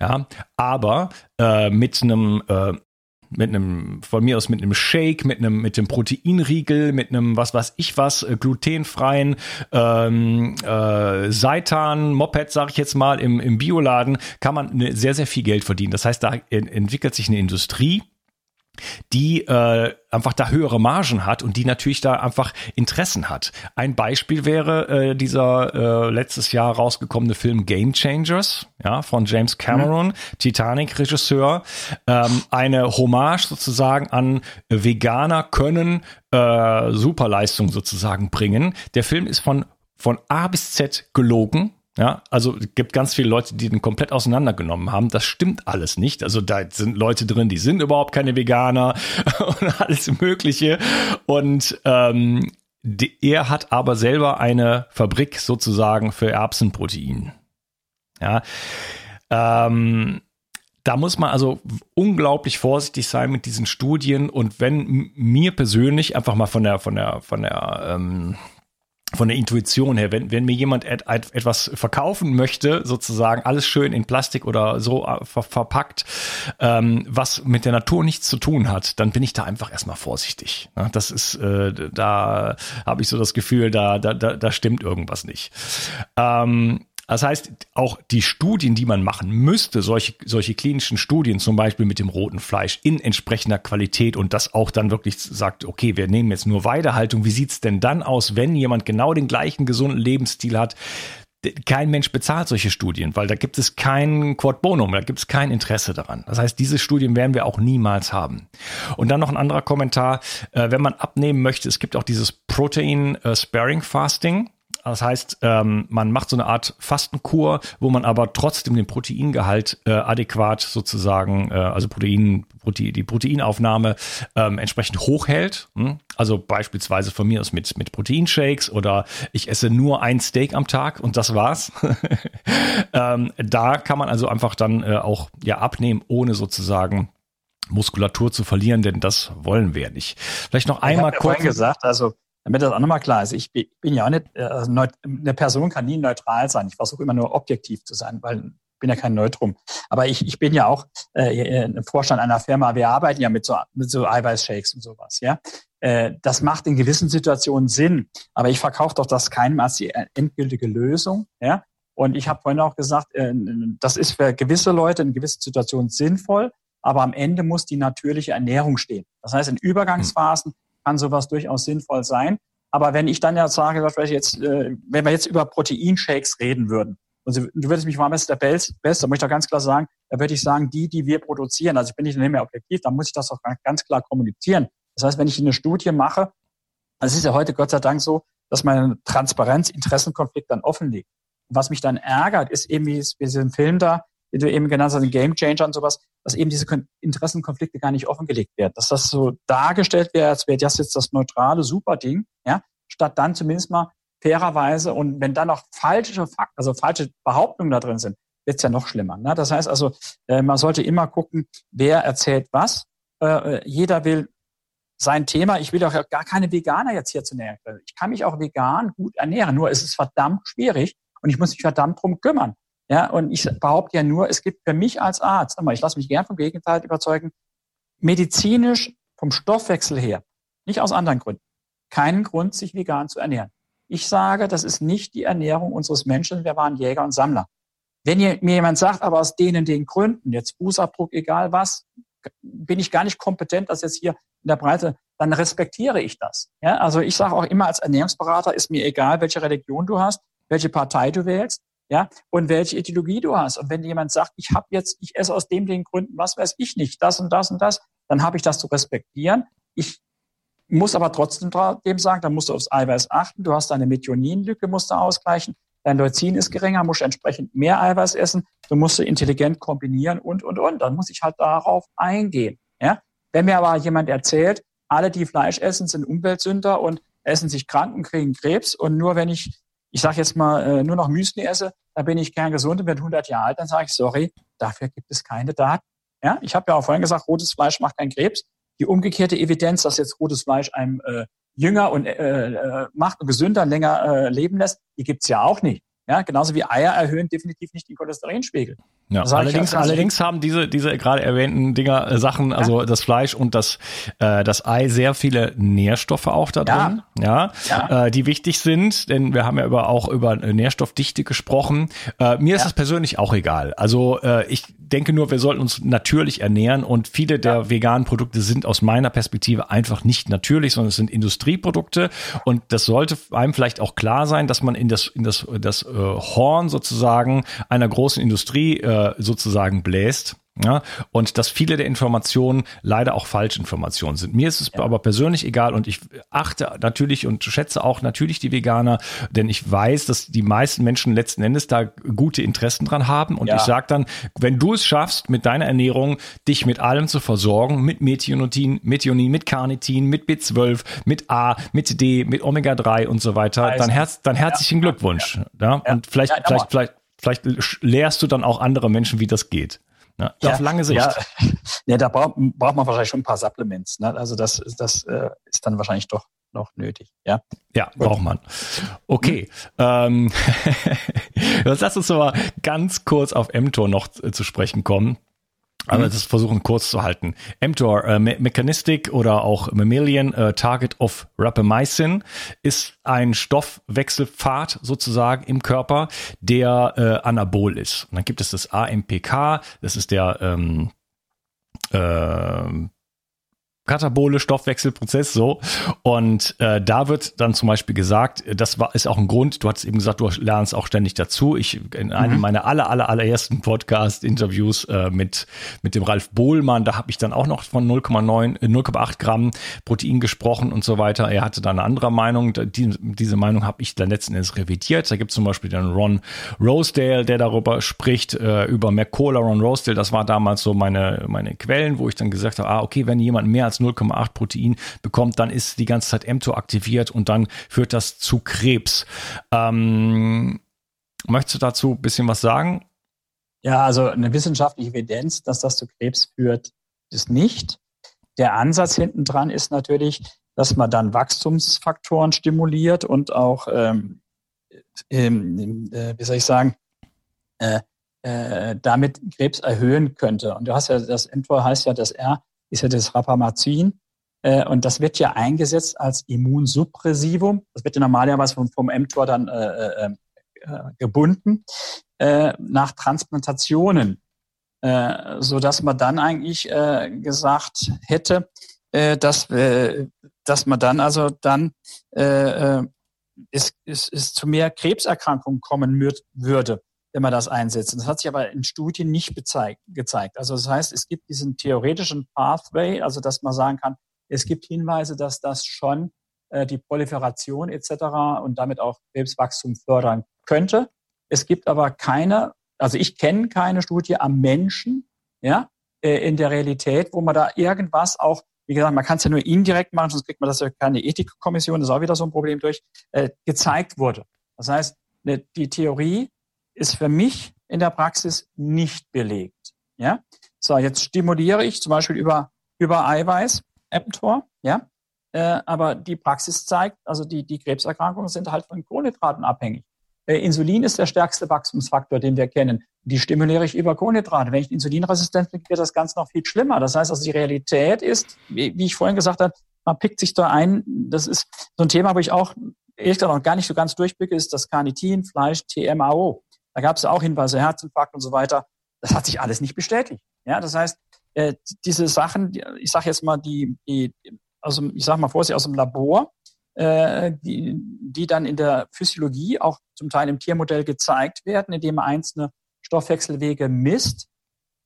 A: Ja, aber äh, mit einem äh, mit einem, von mir aus mit einem Shake, mit einem, mit dem Proteinriegel, mit einem, was weiß ich was, äh, glutenfreien ähm, äh, Seitan, Moped, sag ich jetzt mal, im, im Bioladen, kann man ne, sehr, sehr viel Geld verdienen. Das heißt, da entwickelt sich eine Industrie, die äh, einfach da höhere Margen hat und die natürlich da einfach Interessen hat. Ein Beispiel wäre äh, dieser äh, letztes Jahr rausgekommene Film Game Changers, ja, von James Cameron, mhm. Titanic-Regisseur. Ähm, eine Hommage sozusagen an Veganer können äh, Superleistung sozusagen bringen. Der Film ist von von A bis Z gelogen, ja, also gibt ganz viele Leute, die den komplett auseinandergenommen haben. Das stimmt alles nicht. Also da sind Leute drin, die sind überhaupt keine Veganer und alles Mögliche. Und ähm, die, er hat aber selber eine Fabrik sozusagen für Erbsenprotein. Ja, ähm, da muss man also unglaublich vorsichtig sein mit diesen Studien. Und wenn mir persönlich einfach mal von der von der von der ähm, von der Intuition her, wenn, wenn mir jemand et, et, etwas verkaufen möchte, sozusagen alles schön in Plastik oder so äh, ver, verpackt, ähm, was mit der Natur nichts zu tun hat, dann bin ich da einfach erstmal vorsichtig. Ne? Das ist, äh, da habe ich so das Gefühl, da, da, da, da stimmt irgendwas nicht. Ähm, das heißt, auch die Studien, die man machen müsste, solche, solche klinischen Studien, zum Beispiel mit dem roten Fleisch in entsprechender Qualität und das auch dann wirklich sagt, okay, wir nehmen jetzt nur Weidehaltung. Wie sieht's denn dann aus, wenn jemand genau den gleichen gesunden Lebensstil hat? Kein Mensch bezahlt solche Studien, weil da gibt es kein Quad Bonum, da gibt es kein Interesse daran. Das heißt, diese Studien werden wir auch niemals haben. Und dann noch ein anderer Kommentar, äh, wenn man abnehmen möchte, es gibt auch dieses Protein äh, Sparing Fasting. Das heißt, ähm, man macht so eine Art Fastenkur, wo man aber trotzdem den Proteingehalt äh, adäquat sozusagen, äh, also Protein, Protein, die Proteinaufnahme ähm, entsprechend hochhält. Hm? Also beispielsweise von mir aus mit, mit Proteinshakes oder ich esse nur ein Steak am Tag und das war's. ähm, da kann man also einfach dann äh, auch ja abnehmen, ohne sozusagen Muskulatur zu verlieren, denn das wollen wir nicht. Vielleicht noch einmal
B: ich
A: kurz.
B: Ja gesagt, also damit das auch nochmal klar ist, ich bin ja auch nicht, also eine Person kann nie neutral sein. Ich versuche immer nur objektiv zu sein, weil ich bin ja kein Neutrum. Aber ich, ich bin ja auch äh, im Vorstand einer Firma. Wir arbeiten ja mit so, mit so Eiweißshakes und sowas. Ja, äh, das macht in gewissen Situationen Sinn. Aber ich verkaufe doch das keinem als die endgültige Lösung. Ja, und ich habe vorhin auch gesagt, äh, das ist für gewisse Leute in gewissen Situationen sinnvoll. Aber am Ende muss die natürliche Ernährung stehen. Das heißt, in Übergangsphasen kann sowas durchaus sinnvoll sein. Aber wenn ich dann ja sage, jetzt, äh, wenn wir jetzt über Proteinshakes reden würden, und du würdest mich fragen, was ist der Best, Beste, muss ich da ganz klar sagen, da würde ich sagen, die, die wir produzieren. Also ich bin nicht mehr objektiv, da muss ich das auch ganz klar kommunizieren. Das heißt, wenn ich eine Studie mache, also es ist ja heute Gott sei Dank so, dass meine Transparenz, Interessenkonflikt dann offen liegt. Was mich dann ärgert, ist eben wie es, es im Film da, wie du eben genannt hast, ein Game Changer und sowas, dass eben diese Interessenkonflikte gar nicht offengelegt werden. Dass das so dargestellt wird, als wäre das jetzt das neutrale Superding, ja, statt dann zumindest mal fairerweise und wenn dann noch falsche Fakten, also falsche Behauptungen da drin sind, wird es ja noch schlimmer. Ne? Das heißt also, äh, man sollte immer gucken, wer erzählt was. Äh, äh jeder will sein Thema. Ich will auch gar keine Veganer jetzt hier zu nähern. Ich kann mich auch vegan gut ernähren, nur es ist verdammt schwierig und ich muss mich verdammt drum kümmern. Ja, und ich behaupte ja nur, es gibt für mich als Arzt, ich lasse mich gern vom Gegenteil überzeugen, medizinisch vom Stoffwechsel her, nicht aus anderen Gründen, keinen Grund, sich vegan zu ernähren. Ich sage, das ist nicht die Ernährung unseres Menschen, wir waren Jäger und Sammler. Wenn mir jemand sagt, aber aus denen den Gründen, jetzt Fußabdruck, egal was, bin ich gar nicht kompetent, das jetzt hier in der Breite, dann respektiere ich das. Ja, also ich sage auch immer als Ernährungsberater, ist mir egal, welche Religion du hast, welche Partei du wählst ja, und welche Ideologie du hast. Und wenn jemand sagt, ich habe jetzt, ich esse aus dem den Gründen, was weiß ich nicht, das und das und das, dann habe ich das zu respektieren. Ich muss aber trotzdem dem sagen, dann musst du aufs Eiweiß achten. Du hast deine Methioninlücke, musst du ausgleichen. Dein Leucin ist geringer, musst du entsprechend mehr Eiweiß essen. Du musst du intelligent kombinieren und, und, und. Dann muss ich halt darauf eingehen. Ja? Wenn mir aber jemand erzählt, alle, die Fleisch essen, sind Umweltsünder und essen sich krank und kriegen Krebs und nur wenn ich ich sage jetzt mal, äh, nur noch Müsli esse, da bin ich kerngesund und werde 100 Jahre alt, dann sage ich, sorry, dafür gibt es keine Daten. Ja, ich habe ja auch vorhin gesagt, rotes Fleisch macht keinen Krebs. Die umgekehrte Evidenz, dass jetzt rotes Fleisch einem äh, jünger und äh, äh, macht und gesünder länger äh, leben lässt, die gibt's ja auch nicht. Ja, genauso wie Eier erhöhen definitiv nicht den Cholesterinspiegel.
A: Ja, allerdings, allerdings haben diese, diese gerade erwähnten Dinger, äh, Sachen, ja. also das Fleisch und das, äh, das Ei sehr viele Nährstoffe auch da drin, ja, ja, Äh, die wichtig sind, denn wir haben ja über, auch über Nährstoffdichte gesprochen. Äh, mir ist es persönlich auch egal. Also äh, ich denke nur, wir sollten uns natürlich ernähren und viele der veganen Produkte sind aus meiner Perspektive einfach nicht natürlich, sondern es sind Industrieprodukte und das sollte einem vielleicht auch klar sein, dass man in das, in das, das äh, Horn sozusagen einer großen Industrie äh, sozusagen bläst. Ja, und dass viele der Informationen leider auch Falschinformationen sind. Mir ist es ja. aber persönlich egal und ich achte natürlich und schätze auch natürlich die Veganer, denn ich weiß, dass die meisten Menschen letzten Endes da gute Interessen dran haben. Und ja. ich sage dann, wenn du es schaffst, mit deiner Ernährung dich mit allem zu versorgen, mit Methionin, Methionin, mit Carnitin, mit B12, mit A, mit D, mit Omega-3 und so weiter, dann, herz, dann herzlichen. Glückwunsch. Ja. Und vielleicht, vielleicht, vielleicht, vielleicht lehrst du dann auch andere Menschen, wie das geht. Ne? Ja, auf lange Sicht. Ja,
B: ja da braucht, braucht man wahrscheinlich schon ein paar Supplements. Ne? Also das, das äh, ist dann wahrscheinlich doch noch nötig. Ja,
A: ja braucht man. Okay. Hm. Ähm, lass uns aber ganz kurz auf mTOR noch zu sprechen kommen. Aber das versuchen kurz zu halten. mTOR, äh, Me Mechanistic oder auch Mammalian äh, Target of Rapamycin ist ein Stoffwechselpfad sozusagen im Körper, der äh, anabol ist. Und dann gibt es das AMPK, das ist der ähm, äh, katabole Stoffwechselprozess so. Und äh, da wird dann zum Beispiel gesagt, das war ist auch ein Grund, du hast eben gesagt, du lernst auch ständig dazu. Ich in einem mhm. meiner aller, aller, allerersten Podcast-Interviews äh, mit, mit dem Ralf Bohlmann, da habe ich dann auch noch von 0,9, 0,8 äh, Gramm Protein gesprochen und so weiter. Er hatte da eine andere Meinung. Die, diese Meinung habe ich dann letzten Endes revidiert. Da gibt es zum Beispiel dann Ron Rosedale, der darüber spricht, äh, über Mercola Ron Rosedale. Das war damals so meine, meine Quellen, wo ich dann gesagt habe, ah, okay, wenn jemand mehr als 0,8 Protein bekommt, dann ist die ganze Zeit mTOR aktiviert und dann führt das zu Krebs. Ähm, möchtest du dazu ein bisschen was sagen?
B: Ja, also eine wissenschaftliche Evidenz, dass das zu Krebs führt, es nicht. Der Ansatz hinten dran ist natürlich, dass man dann Wachstumsfaktoren stimuliert und auch, ähm, ähm, äh, wie soll ich sagen, äh, äh, damit Krebs erhöhen könnte. Und du hast ja, das mTOR heißt ja, das R ist ja das Rapamycin. Äh, und das wird ja eingesetzt als Immunsuppressivum. Das wird ja normalerweise vom, vom mTOR dann äh, äh, äh, gebunden äh, nach Transplantationen, äh, so dass man dann eigentlich äh, gesagt hätte, äh, dass, äh, dass man dann also dann äh, äh es, es, es zu mehr Krebserkrankungen kommen würde, wenn man das einsetzt. Das hat sich aber in Studien nicht gezeigt. Also das heißt, es gibt diesen theoretischen Pathway, also dass man sagen kann, es gibt Hinweise, dass das schon äh, die Proliferation etc. und damit auch Krebswachstum fördern könnte. Es gibt aber keine, also ich kenne keine Studie am Menschen, ja, äh, in der Realität, wo man da irgendwas auch, wie gesagt, man kann es ja nur indirekt machen, sonst kriegt man das ja keine Ethikkommission, das ist auch wieder so ein Problem durch, äh, gezeigt wurde. Das heißt, ne, die Theorie ist für mich in der Praxis nicht belegt. Ja, so jetzt stimuliere ich zum Beispiel über über Eiweiß, mTOR, ja, äh, aber die Praxis zeigt, also die die Krebserkrankungen sind halt von Kohlenhydraten abhängig. Äh, Insulin ist der stärkste Wachstumsfaktor, den wir kennen. Die stimuliere ich über Kohlenhydrate. Wenn ich insulinresistent bin, wird das Ganze noch viel schlimmer. Das heißt also, die Realität ist, wie, wie ich vorhin gesagt habe, man pickt sich da ein. Das ist so ein Thema, wo ich auch ehrlich gesagt noch gar nicht so ganz durchblicke, ist das Carnitin, Fleisch, TMAO. Da gab es auch Hinweise, Herzinfarkt und so weiter. Das hat sich alles nicht bestätigt. Ja, das heißt, äh, diese Sachen, ich sage jetzt mal, die, die, also ich sage mal vorsichtig aus dem Labor, äh, die, die dann in der Physiologie auch zum Teil im Tiermodell gezeigt werden, indem man einzelne Stoffwechselwege misst.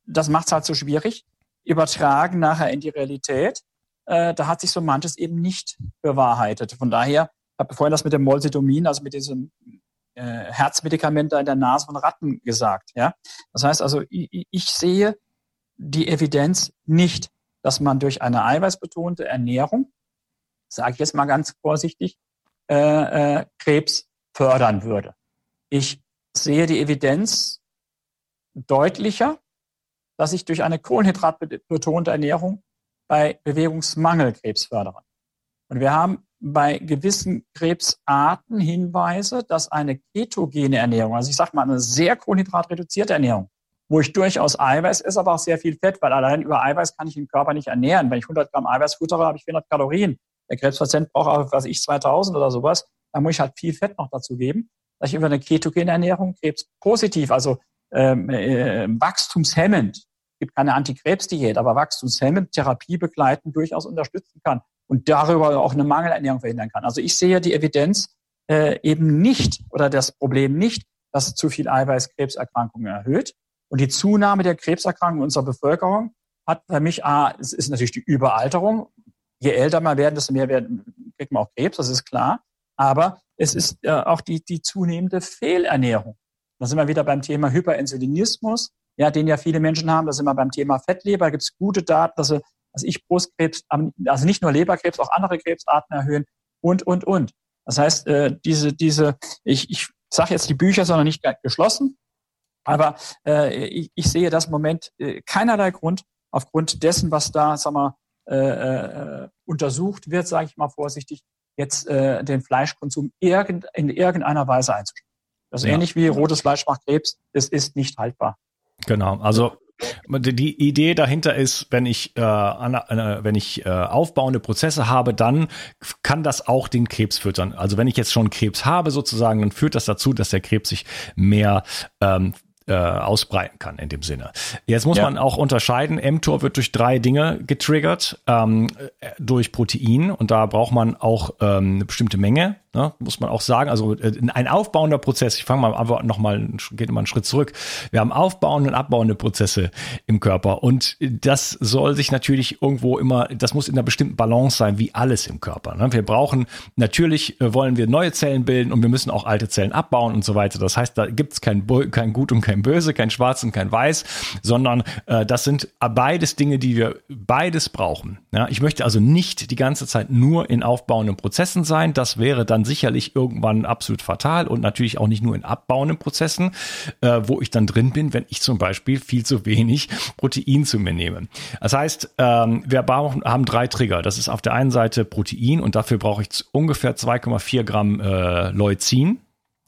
B: Das macht es halt so schwierig. Übertragen nachher in die Realität, äh, da hat sich so manches eben nicht bewahrheitet. Von daher, ich habe vorhin das mit dem Molsidomin, also mit diesem äh, Herzmedikament da in der Nase von Ratten gesagt. Ja, das heißt also, ich, ich sehe die Evidenz nicht, dass man durch eine eiweißbetonte Ernährung sage ich jetzt mal ganz vorsichtig, äh, äh, Krebs fördern würde. Ich sehe die Evidenz deutlicher, dass ich durch eine kohlenhydratbetonte Ernährung bei Bewegungsmangel Krebs fördere. Und wir haben bei gewissen Krebsarten Hinweise, dass eine ketogene Ernährung, also ich sage mal eine sehr kohlenhydratreduzierte Ernährung, wo ich durchaus Eiweiß esse, aber auch sehr viel Fett, weil allein über Eiweiß kann ich den Körper nicht ernähren. Wenn ich 100 Gramm Eiweiß futtere, habe ich 400 Kalorien. Der Krebspatient braucht auch, was ich, 2000 oder sowas. Da muss ich halt viel Fett noch dazu geben. Dass ich über eine ketogene Ernährung Krebs positiv, also ähm, äh, wachstumshemmend, gibt keine Antikrebsdiät, aber wachstumshemmend Therapie begleiten durchaus unterstützen kann und darüber auch eine Mangelernährung verhindern kann. Also ich sehe die Evidenz äh, eben nicht oder das Problem nicht, dass zu viel Eiweiß Krebserkrankungen erhöht. Und die Zunahme der Krebserkrankungen unserer Bevölkerung hat für mich, ah, es ist natürlich die Überalterung, je älter man werden, desto mehr werden, kriegt man auch Krebs, das ist klar. Aber es ist äh, auch die, die zunehmende Fehlernährung. Da sind wir wieder beim Thema Hyperinsulinismus, ja, den ja viele Menschen haben. Da sind wir beim Thema Fettleber. Da gibt es gute Daten, dass, dass ich Brustkrebs, also nicht nur Leberkrebs, auch andere Krebsarten erhöhen und, und, und. Das heißt, äh, diese, diese, ich, ich sage jetzt die Bücher, sondern nicht geschlossen, aber äh, ich, ich sehe das im Moment äh, keinerlei Grund, aufgrund dessen, was da, sag mal, äh, äh, untersucht wird, sage ich mal vorsichtig, jetzt äh, den Fleischkonsum irgend, in irgendeiner Weise einzuschränken. Das ist ja. ähnlich wie rotes Fleisch macht Krebs. Es ist nicht haltbar.
A: Genau. Also die Idee dahinter ist, wenn ich, äh, äh, wenn ich äh, aufbauende Prozesse habe, dann kann das auch den Krebs füttern. Also wenn ich jetzt schon Krebs habe sozusagen, dann führt das dazu, dass der Krebs sich mehr ähm, äh, ausbreiten kann in dem Sinne. Jetzt muss ja. man auch unterscheiden, mTOR wird durch drei Dinge getriggert, ähm, durch Protein und da braucht man auch ähm, eine bestimmte Menge Ne, muss man auch sagen. Also äh, ein aufbauender Prozess. Ich fange mal einfach nochmal, geht mal einen Schritt zurück. Wir haben aufbauende und abbauende Prozesse im Körper und das soll sich natürlich irgendwo immer, das muss in einer bestimmten Balance sein, wie alles im Körper. Ne? Wir brauchen natürlich äh, wollen wir neue Zellen bilden und wir müssen auch alte Zellen abbauen und so weiter. Das heißt, da gibt es kein, kein Gut und kein Böse, kein Schwarz und kein Weiß, sondern äh, das sind beides Dinge, die wir beides brauchen. Ja? Ich möchte also nicht die ganze Zeit nur in aufbauenden Prozessen sein. Das wäre dann sicherlich irgendwann absolut fatal und natürlich auch nicht nur in abbauenden Prozessen, äh, wo ich dann drin bin, wenn ich zum Beispiel viel zu wenig Protein zu mir nehme. Das heißt, ähm, wir haben drei Trigger. Das ist auf der einen Seite Protein und dafür brauche ich ungefähr 2,4 Gramm äh, Leucin.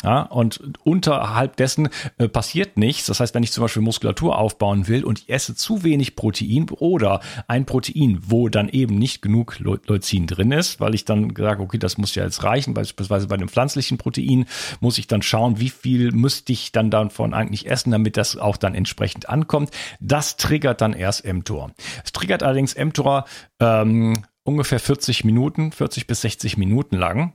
A: Ja, und unterhalb dessen äh, passiert nichts. Das heißt, wenn ich zum Beispiel Muskulatur aufbauen will und ich esse zu wenig Protein oder ein Protein, wo dann eben nicht genug Leucin drin ist, weil ich dann sage, okay, das muss ja jetzt reichen, beispielsweise bei einem pflanzlichen Protein muss ich dann schauen, wie viel müsste ich dann davon eigentlich essen, damit das auch dann entsprechend ankommt. Das triggert dann erst mTOR. Es triggert allerdings mTOR ähm, ungefähr 40 Minuten, 40 bis 60 Minuten lang.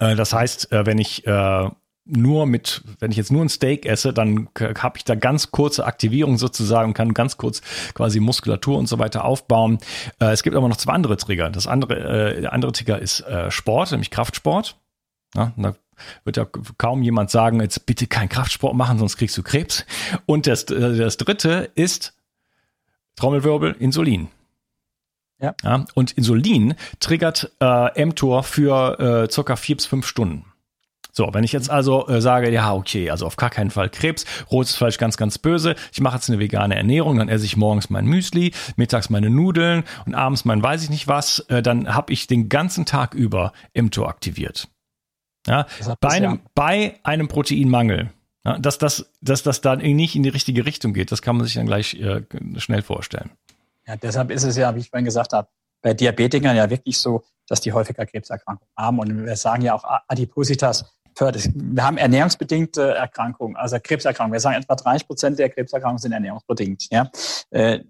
A: Äh, das heißt, äh, wenn ich äh, nur mit, wenn ich jetzt nur ein Steak esse, dann habe ich da ganz kurze Aktivierung sozusagen, kann ganz kurz quasi Muskulatur und so weiter aufbauen. Äh, es gibt aber noch zwei andere Trigger. Das andere, äh, der andere Trigger ist äh, Sport, nämlich Kraftsport. Ja, da wird ja kaum jemand sagen, jetzt bitte kein Kraftsport machen, sonst kriegst du Krebs. Und das, äh, das dritte ist Trommelwirbel, Insulin. Ja. ja. und Insulin triggert äh, mTOR für äh, circa vier bis fünf Stunden. So, wenn ich jetzt also äh, sage, ja, okay, also auf gar keinen Fall Krebs, rotes Fleisch ganz, ganz böse, ich mache jetzt eine vegane Ernährung, dann esse ich morgens mein Müsli, mittags meine Nudeln und abends mein weiß ich nicht was, äh, dann habe ich den ganzen Tag über mTOR aktiviert. Ja, bei einem, bei einem Proteinmangel. Ja, dass das, dass das dann nicht in die richtige Richtung geht, das kann man sich dann gleich äh, schnell vorstellen.
B: Ja, deshalb ist es ja, wie ich vorhin gesagt habe, bei Diabetikern ja wirklich so, dass die häufiger Krebserkrankungen haben. Und wir sagen ja auch Adipositas wir haben ernährungsbedingte Erkrankungen, also Krebserkrankungen. Wir sagen etwa 30 Prozent der Krebserkrankungen sind ernährungsbedingt. Ja? Äh,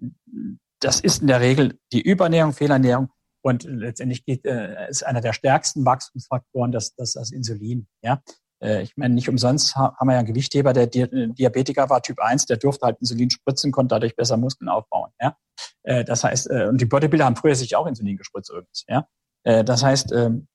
B: das ist in der Regel die Überernährung, Fehlernährung und letztendlich geht, äh, ist einer der stärksten Wachstumsfaktoren das, das, das Insulin. Ja? Äh, ich meine, nicht umsonst haben wir ja einen Gewichtheber, der Diabetiker war Typ 1, der durfte halt Insulin spritzen, konnte dadurch besser Muskeln aufbauen. Ja? Das heißt, und die Bodybuilder haben früher sich auch Insulin gespritzt übrigens. Ja? Das heißt, ähm,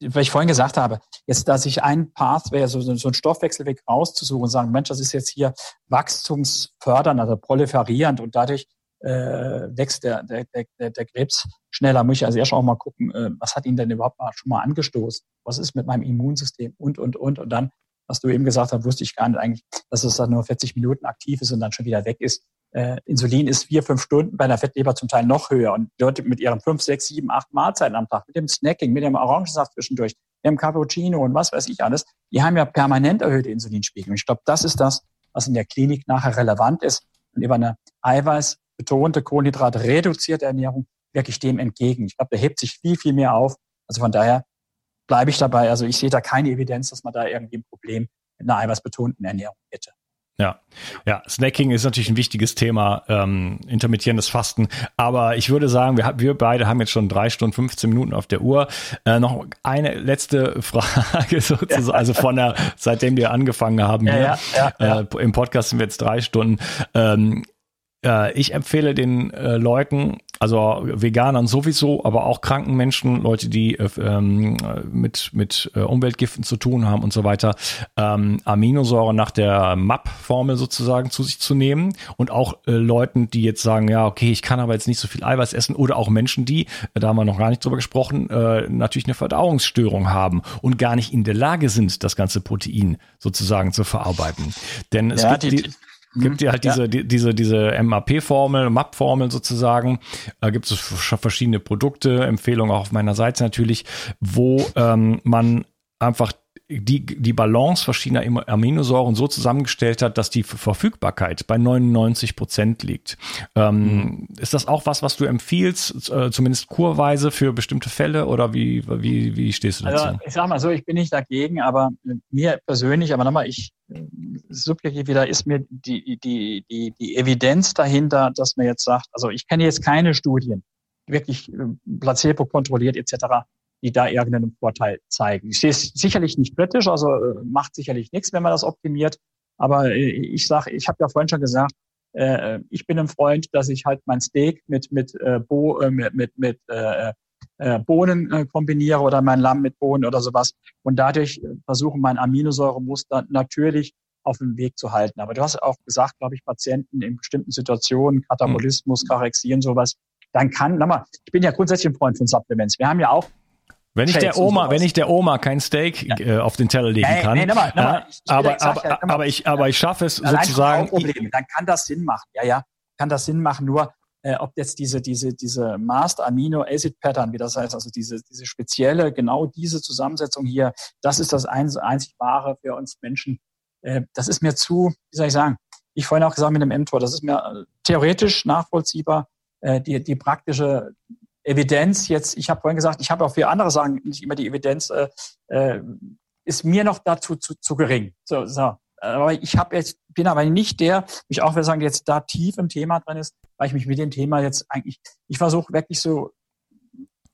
B: weil ich vorhin gesagt habe, jetzt da sich ein Path wäre, so, so ein Stoffwechselweg rauszusuchen und sagen, Mensch, das ist jetzt hier wachstumsfördernd, also proliferierend und dadurch äh, wächst der, der, der, der Krebs schneller. Muss ich also erst auch mal gucken, äh, was hat ihn denn überhaupt mal, schon mal angestoßen? Was ist mit meinem Immunsystem? Und, und, und. Und dann, was du eben gesagt hast, wusste ich gar nicht eigentlich, dass es dann nur 40 Minuten aktiv ist und dann schon wieder weg ist äh, Insulin ist vier, fünf Stunden bei einer Fettleber zum Teil noch höher. Und Leute mit ihren fünf, sechs, sieben, acht Mahlzeiten am Tag, mit dem Snacking, mit dem Orangensaft zwischendurch, dem Cappuccino und was weiß ich alles, die haben ja permanent erhöhte Insulinspiegel. Und ich glaube, das ist das, was in der Klinik nachher relevant ist und über eine eiweißbetonte, Kohlenhydrate reduzierte Ernährung wirklich dem entgegen. Ich glaube, da hebt sich viel, viel mehr auf. Also von daher bleibe ich dabei. Also ich sehe da keine Evidenz, dass man da irgendwie ein Problem mit einer eiweißbetonten Ernährung hätte.
A: Ja, ja, Snacking ist natürlich ein wichtiges Thema, ähm, intermittierendes Fasten. Aber ich würde sagen, wir, wir beide haben jetzt schon drei Stunden, 15 Minuten auf der Uhr. Äh, noch eine letzte Frage sozusagen, ja. also von der, seitdem wir angefangen haben ja, hier, ja, äh, im Podcast sind wir jetzt drei Stunden. Ähm, äh, ich empfehle den äh, Leuten, also Veganern sowieso, aber auch kranken Menschen, Leute, die äh, ähm, mit, mit äh, Umweltgiften zu tun haben und so weiter, ähm, Aminosäuren nach der MAP-Formel sozusagen zu sich zu nehmen. Und auch äh, Leuten, die jetzt sagen, ja, okay, ich kann aber jetzt nicht so viel Eiweiß essen. Oder auch Menschen, die, äh, da haben wir noch gar nicht drüber gesprochen, äh, natürlich eine Verdauungsstörung haben und gar nicht in der Lage sind, das ganze Protein sozusagen zu verarbeiten. Denn es ja, gibt die, die gibt ja halt diese, ja. die, diese, diese MAP-Formel, MAP-Formel sozusagen. Da gibt es verschiedene Produkte, Empfehlungen auch auf meiner Seite natürlich, wo ähm, man einfach die, die Balance verschiedener Aminosäuren so zusammengestellt hat, dass die Verfügbarkeit bei 99 Prozent liegt. Ähm, mhm. Ist das auch was, was du empfiehlst, äh, zumindest kurweise für bestimmte Fälle oder wie, wie, wie stehst du dazu?
B: Also, ich sag mal so, ich bin nicht dagegen, aber mir persönlich, aber nochmal, ich subjektiv wieder ist mir die, die, die, die Evidenz dahinter, dass man jetzt sagt, also ich kenne jetzt keine Studien, wirklich äh, Placebo kontrolliert etc die da irgendeinen Vorteil zeigen. Ich sehe es sicherlich nicht kritisch, also äh, macht sicherlich nichts, wenn man das optimiert. Aber äh, ich sage, ich habe ja vorhin schon gesagt, äh, ich bin ein Freund, dass ich halt mein Steak mit mit äh, Bo, äh, mit mit, mit äh, äh, Bohnen äh, kombiniere oder mein Lamm mit Bohnen oder sowas und dadurch äh, versuche mein Aminosäuremuster natürlich auf dem Weg zu halten. Aber du hast auch gesagt, glaube ich, Patienten in bestimmten Situationen, Katabolismus, Karexien, sowas, dann kann, nochmal, ich bin ja grundsätzlich ein Freund von Supplements. Wir haben ja auch
A: Wenn ich der Oma, wenn ich der Oma kein Steak ja. äh, auf den Teller legen kann, nee, nee, mal, mal, ich, ich aber, aber, ja, aber, ich, aber ich schaffe es sozusagen.
B: Probleme, dann kann das Sinn machen. Ja, ja, kann das Sinn machen. Nur äh, ob jetzt diese diese diese Master Amino Acid Pattern, wie das heißt, also diese diese spezielle genau diese Zusammensetzung hier, das ist das einzig wahre für uns Menschen. Äh, das ist mir zu, wie soll ich sagen? Ich vorhin auch gesagt mit dem mTOR, das ist mir äh, theoretisch nachvollziehbar. Äh, die die praktische Evidenz jetzt, ich habe vorhin gesagt, ich habe auch für andere Sachen nicht immer die Evidenz, äh, äh, ist mir noch dazu zu, zu gering. So, so. Aber ich habe jetzt, bin aber nicht der, ich auch will sagen, jetzt da tief im Thema drin ist, weil ich mich mit dem Thema jetzt eigentlich, ich versuche wirklich so,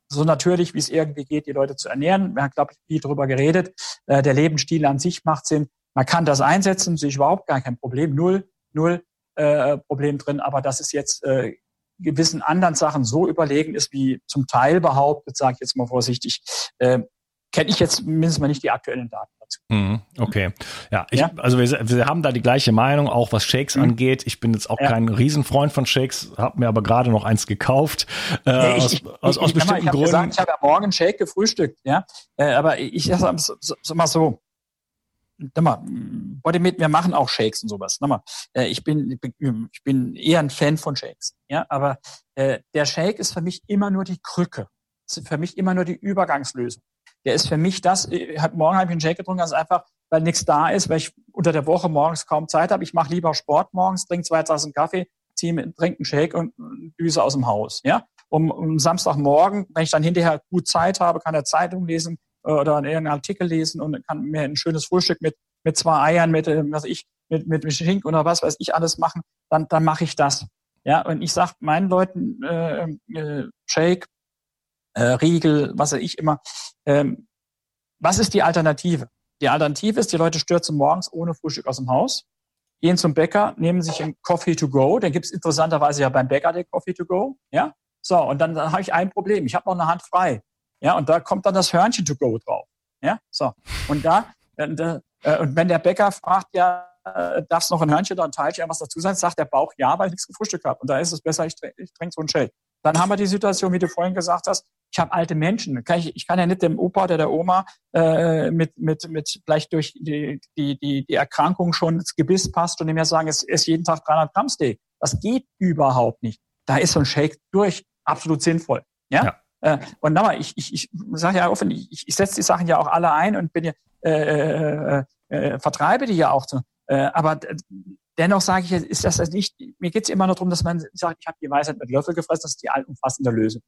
B: so natürlich, wie es irgendwie geht, die Leute zu ernähren. Wir haben, glaube ich, viel darüber geredet. Äh, der Lebensstil an sich macht Sinn. Man kann das einsetzen, sehe ich überhaupt gar kein Problem. Null, null äh, Problem drin. Aber das ist jetzt äh, gewissen anderen Sachen so überlegen ist, wie zum Teil behauptet, sage ich jetzt mal vorsichtig, äh, kenne ich jetzt mindestens mal nicht die aktuellen Daten dazu.
A: Mhm, okay. Ja, ich, ja? also wir, wir, haben da die gleiche Meinung, auch was Shakes mhm. angeht. Ich bin jetzt auch ja. kein Riesenfreund von Shakes, habe mir aber gerade noch eins gekauft. Äh, ich, aus, ich, aus, aus bestimmten
B: mal,
A: Gründen.
B: Gesagt, ich habe ja morgen Shake gefrühstückt, ja. Äh, aber ich sage so, mal so, mal, Bodymate, wir machen auch Shakes und sowas. Mal, äh, ich bin, ich bin eher ein Fan von Shakes. Ja, aber äh, der Shake ist für mich immer nur die Krücke. Ist für mich immer nur die Übergangslösung. Der ist für mich das, äh, hat, morgen habe ich einen Shake getrunken, ganz einfach, weil nichts da ist, weil ich unter der Woche morgens kaum Zeit habe. Ich mache lieber Sport morgens, trinke zwei Tassen Kaffee, ziehe, trinke einen Shake und düse aus dem Haus. Ja, um, um Samstagmorgen, wenn ich dann hinterher gut Zeit habe, kann er Zeitung lesen, oder irgendeinen Artikel lesen und kann mir ein schönes Frühstück mit, mit zwei Eiern, mit, äh, was ich, mit, mit Schinken oder was weiß ich alles machen, dann, dann mache ich das. Ja, und ich sag meinen Leuten, äh, äh, Shake, äh, Riegel, was weiß ich immer, ähm, was ist die Alternative? Die Alternative ist, die Leute stürzen morgens ohne Frühstück aus dem Haus, gehen zum Bäcker, nehmen sich einen Coffee to go, den gibt's interessanterweise ja beim Bäcker den Coffee to go, ja, so, und dann, dann habe ich ein Problem, ich habe noch eine Hand frei. Ja, und da kommt dann das Hörnchen to go drauf. Ja, so. Und da, und, äh, und wenn der Bäcker fragt, ja, äh, darf es noch ein Hörnchen oder ein Teilchen was dazu sein, sagt der Bauch ja, weil ich nichts gefrühstückt habe. Und da ist es besser, ich, ich trinke so einen Shake. Dann haben wir die Situation, wie du vorhin gesagt hast, ich habe alte Menschen. Kann ich, ich kann ja nicht dem Opa oder der Oma äh, mit, mit, mit vielleicht durch die, die, die, die Erkrankung schon das Gebiss passt und dem ja sagen, es ist jeden Tag 300 Gramm Steak. Das geht überhaupt nicht. Da ist so ein Shake durch absolut sinnvoll. Ja. ja. Äh, und nochmal, ich, ich, ich sage ja offen, ich, ich setze die Sachen ja auch alle ein und bin ja, äh, äh, äh, vertreibe die ja auch. So. Äh, aber dennoch sage ich, ist das nicht, mir geht es immer nur darum, dass man sagt, ich habe die Weisheit mit Löffel gefressen, das ist die allumfassende Lösung.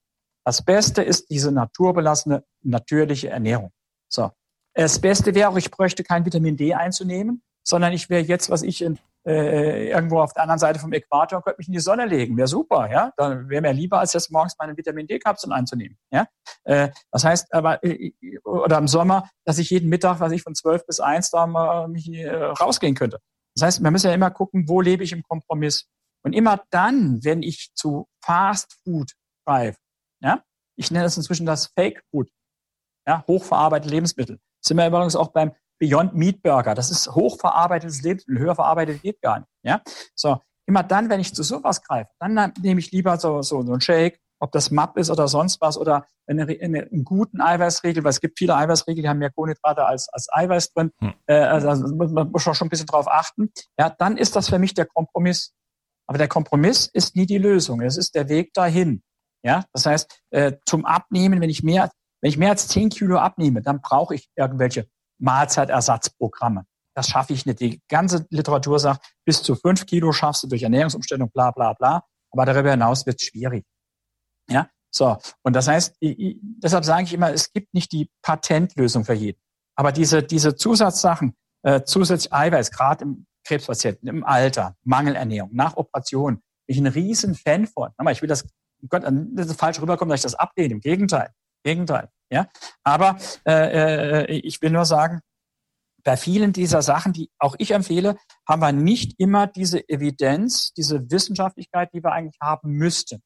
B: Das Beste ist diese naturbelassene, natürliche Ernährung. So. Das Beste wäre auch, ich bräuchte kein Vitamin D einzunehmen, sondern ich wäre jetzt, was ich in äh, irgendwo auf der anderen Seite vom Äquator und könnte mich in die Sonne legen. Wäre super, ja. Dann wäre mir lieber, als jetzt morgens meine Vitamin D-Kapseln einzunehmen. Ja. Äh, das heißt aber, äh, oder im Sommer, dass ich jeden Mittag, was ich von zwölf bis eins da mal mich äh, rausgehen könnte. Das heißt, wir müssen ja immer gucken, wo lebe ich im Kompromiss. Und immer dann, wenn ich zu Fast Food greife, ja, ich nenne das inzwischen das Fake Food, ja, hochverarbeitete Lebensmittel. sind wir übrigens auch beim Beyond Meat Burger. Das ist hochverarbeitetes Lebensmittel, höher verarbeitet geht gar nicht. Ja? So, immer dann, wenn ich zu sowas greife, dann nehme ich lieber so, so, so ein Shake, ob das MAP ist oder sonst was oder eine, eine, einen guten Eiweißriegel, weil es gibt viele Eiweißriegel, die haben mehr Kohlenhydrate als, als Eiweiß drin. Hm. Äh, also, also man muss schon ein bisschen drauf achten. Ja, dann ist das für mich der Kompromiss. Aber der Kompromiss ist nie die Lösung. Es ist der Weg dahin. Ja, das heißt, äh, zum Abnehmen, wenn ich mehr, wenn ich mehr als 10 Kilo abnehme, dann brauche ich irgendwelche Mahlzeitersatzprogramme. Das schaffe ich nicht. Die ganze Literatur sagt, bis zu fünf Kilo schaffst du durch Ernährungsumstellung, bla bla bla. Aber darüber hinaus wird es schwierig. Ja, so. Und das heißt, ich, ich, deshalb sage ich immer, es gibt nicht die Patentlösung für jeden. Aber diese, diese Zusatzsachen, äh, zusätzlich Eiweiß, gerade im Krebspatienten, im Alter, Mangelernährung, nach Operation, bin ich ein riesen Fan von. Ich will das, Gott, das falsch rüberkommen, dass ich das ablehne. Im Gegenteil. Gegenteil. Ja, aber äh, äh, ich will nur sagen, bei vielen dieser Sachen, die auch ich empfehle, haben wir nicht immer diese Evidenz, diese Wissenschaftlichkeit, die wir eigentlich haben müssten.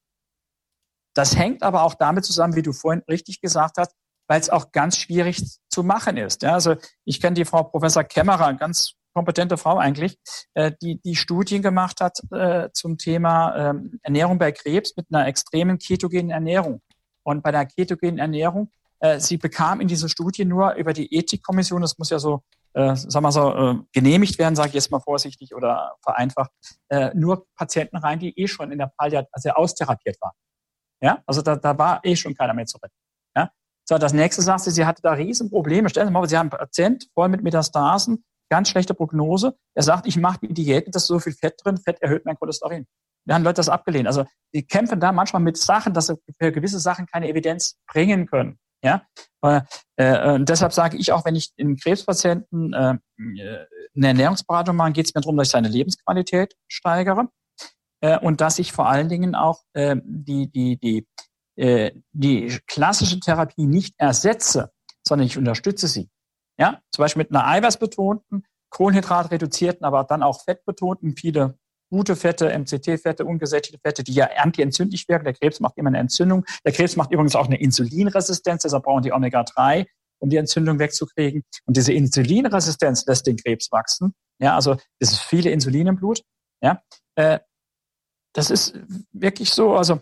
B: Das hängt aber auch damit zusammen, wie du vorhin richtig gesagt hast, weil es auch ganz schwierig zu machen ist. Ja, also ich kenne die Frau Professor Kämmerer, ganz kompetente Frau eigentlich, äh, die die Studien gemacht hat äh, zum Thema äh, Ernährung bei Krebs mit einer extremen ketogenen Ernährung. Und bei der ketogenen Ernährung äh, sie bekam in diese Studie nur über die Ethikkommission, das muss ja so, äh, sagen wir so, äh, genehmigt werden, sage ich jetzt mal vorsichtig oder vereinfacht, äh, nur Patienten rein, die eh schon in der Palliat, also austherapiert waren. Ja, also da, da war eh schon keiner mehr zurück. Ja, so das nächste sagte sie, sie hatte da riesen Probleme. Stellen Sie mal, Sie haben einen Patient voll mit Metastasen, ganz schlechte Prognose. Er sagt, ich mache die Diäten, da ist so viel Fett drin, Fett erhöht mein Cholesterin. Da haben Leute das abgelehnt. Also die kämpfen da manchmal mit Sachen, dass sie für gewisse Sachen keine Evidenz bringen können. Ja, äh, äh, und deshalb sage ich auch, wenn ich in Krebspatienten äh, eine Ernährungsberatung mache, geht es mir darum, dass ich seine Lebensqualität steigere äh, und dass ich vor allen Dingen auch äh, die die die äh, die klassische Therapie nicht ersetze, sondern ich unterstütze sie. Ja, zum Beispiel mit einer eiweißbetonten, kohlenhydratreduzierten, aber dann auch fettbetonten, viele gute Fette, MCT-Fette, ungesättigte Fette, die ja antientzündlich wirken. Der Krebs macht immer eine Entzündung. Der Krebs macht übrigens auch eine Insulinresistenz, deshalb brauchen die Omega-3, um die Entzündung wegzukriegen. Und diese Insulinresistenz lässt den Krebs wachsen. Ja, also es ist viele Insulin im Blut. Ja, äh, das ist wirklich so. Also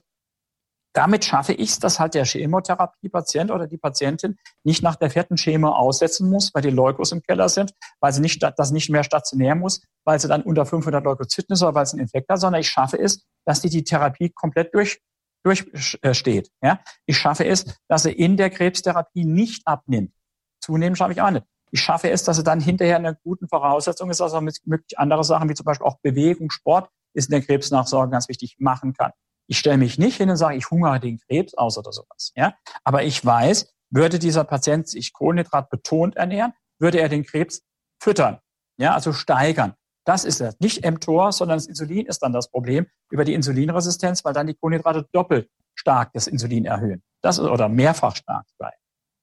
B: damit schaffe ich es, dass halt der Chemotherapie-Patient oder die Patientin nicht nach der vierten Chemo aussetzen muss, weil die Leukos im Keller sind, weil sie nicht, das nicht mehr stationär muss, weil sie dann unter 500 Leukozyten ist oder weil sie einen Infekt hat, sondern ich schaffe es, dass die die Therapie komplett durch durchsteht. Ja? Ich schaffe es, dass sie in der Krebstherapie nicht abnimmt. Zunehmen schaffe ich auch nicht. Ich schaffe es, dass sie dann hinterher eine guten Voraussetzung ist, also mit möglich andere Sachen wie zum Beispiel auch Bewegung, Sport ist in der Krebsnachsorge ganz wichtig, machen kann. Ich stelle mich nicht hin und sage, ich hungere den Krebs aus oder sowas. Ja? Aber ich weiß, würde dieser Patient sich Kohlenhydrat betont ernähren, würde er den Krebs füttern, ja, also steigern. Das ist es. Nicht mTOR, sondern das Insulin ist dann das Problem über die Insulinresistenz, weil dann die Kohlenhydrate doppelt stark das Insulin erhöhen. Das ist, oder mehrfach stark sein.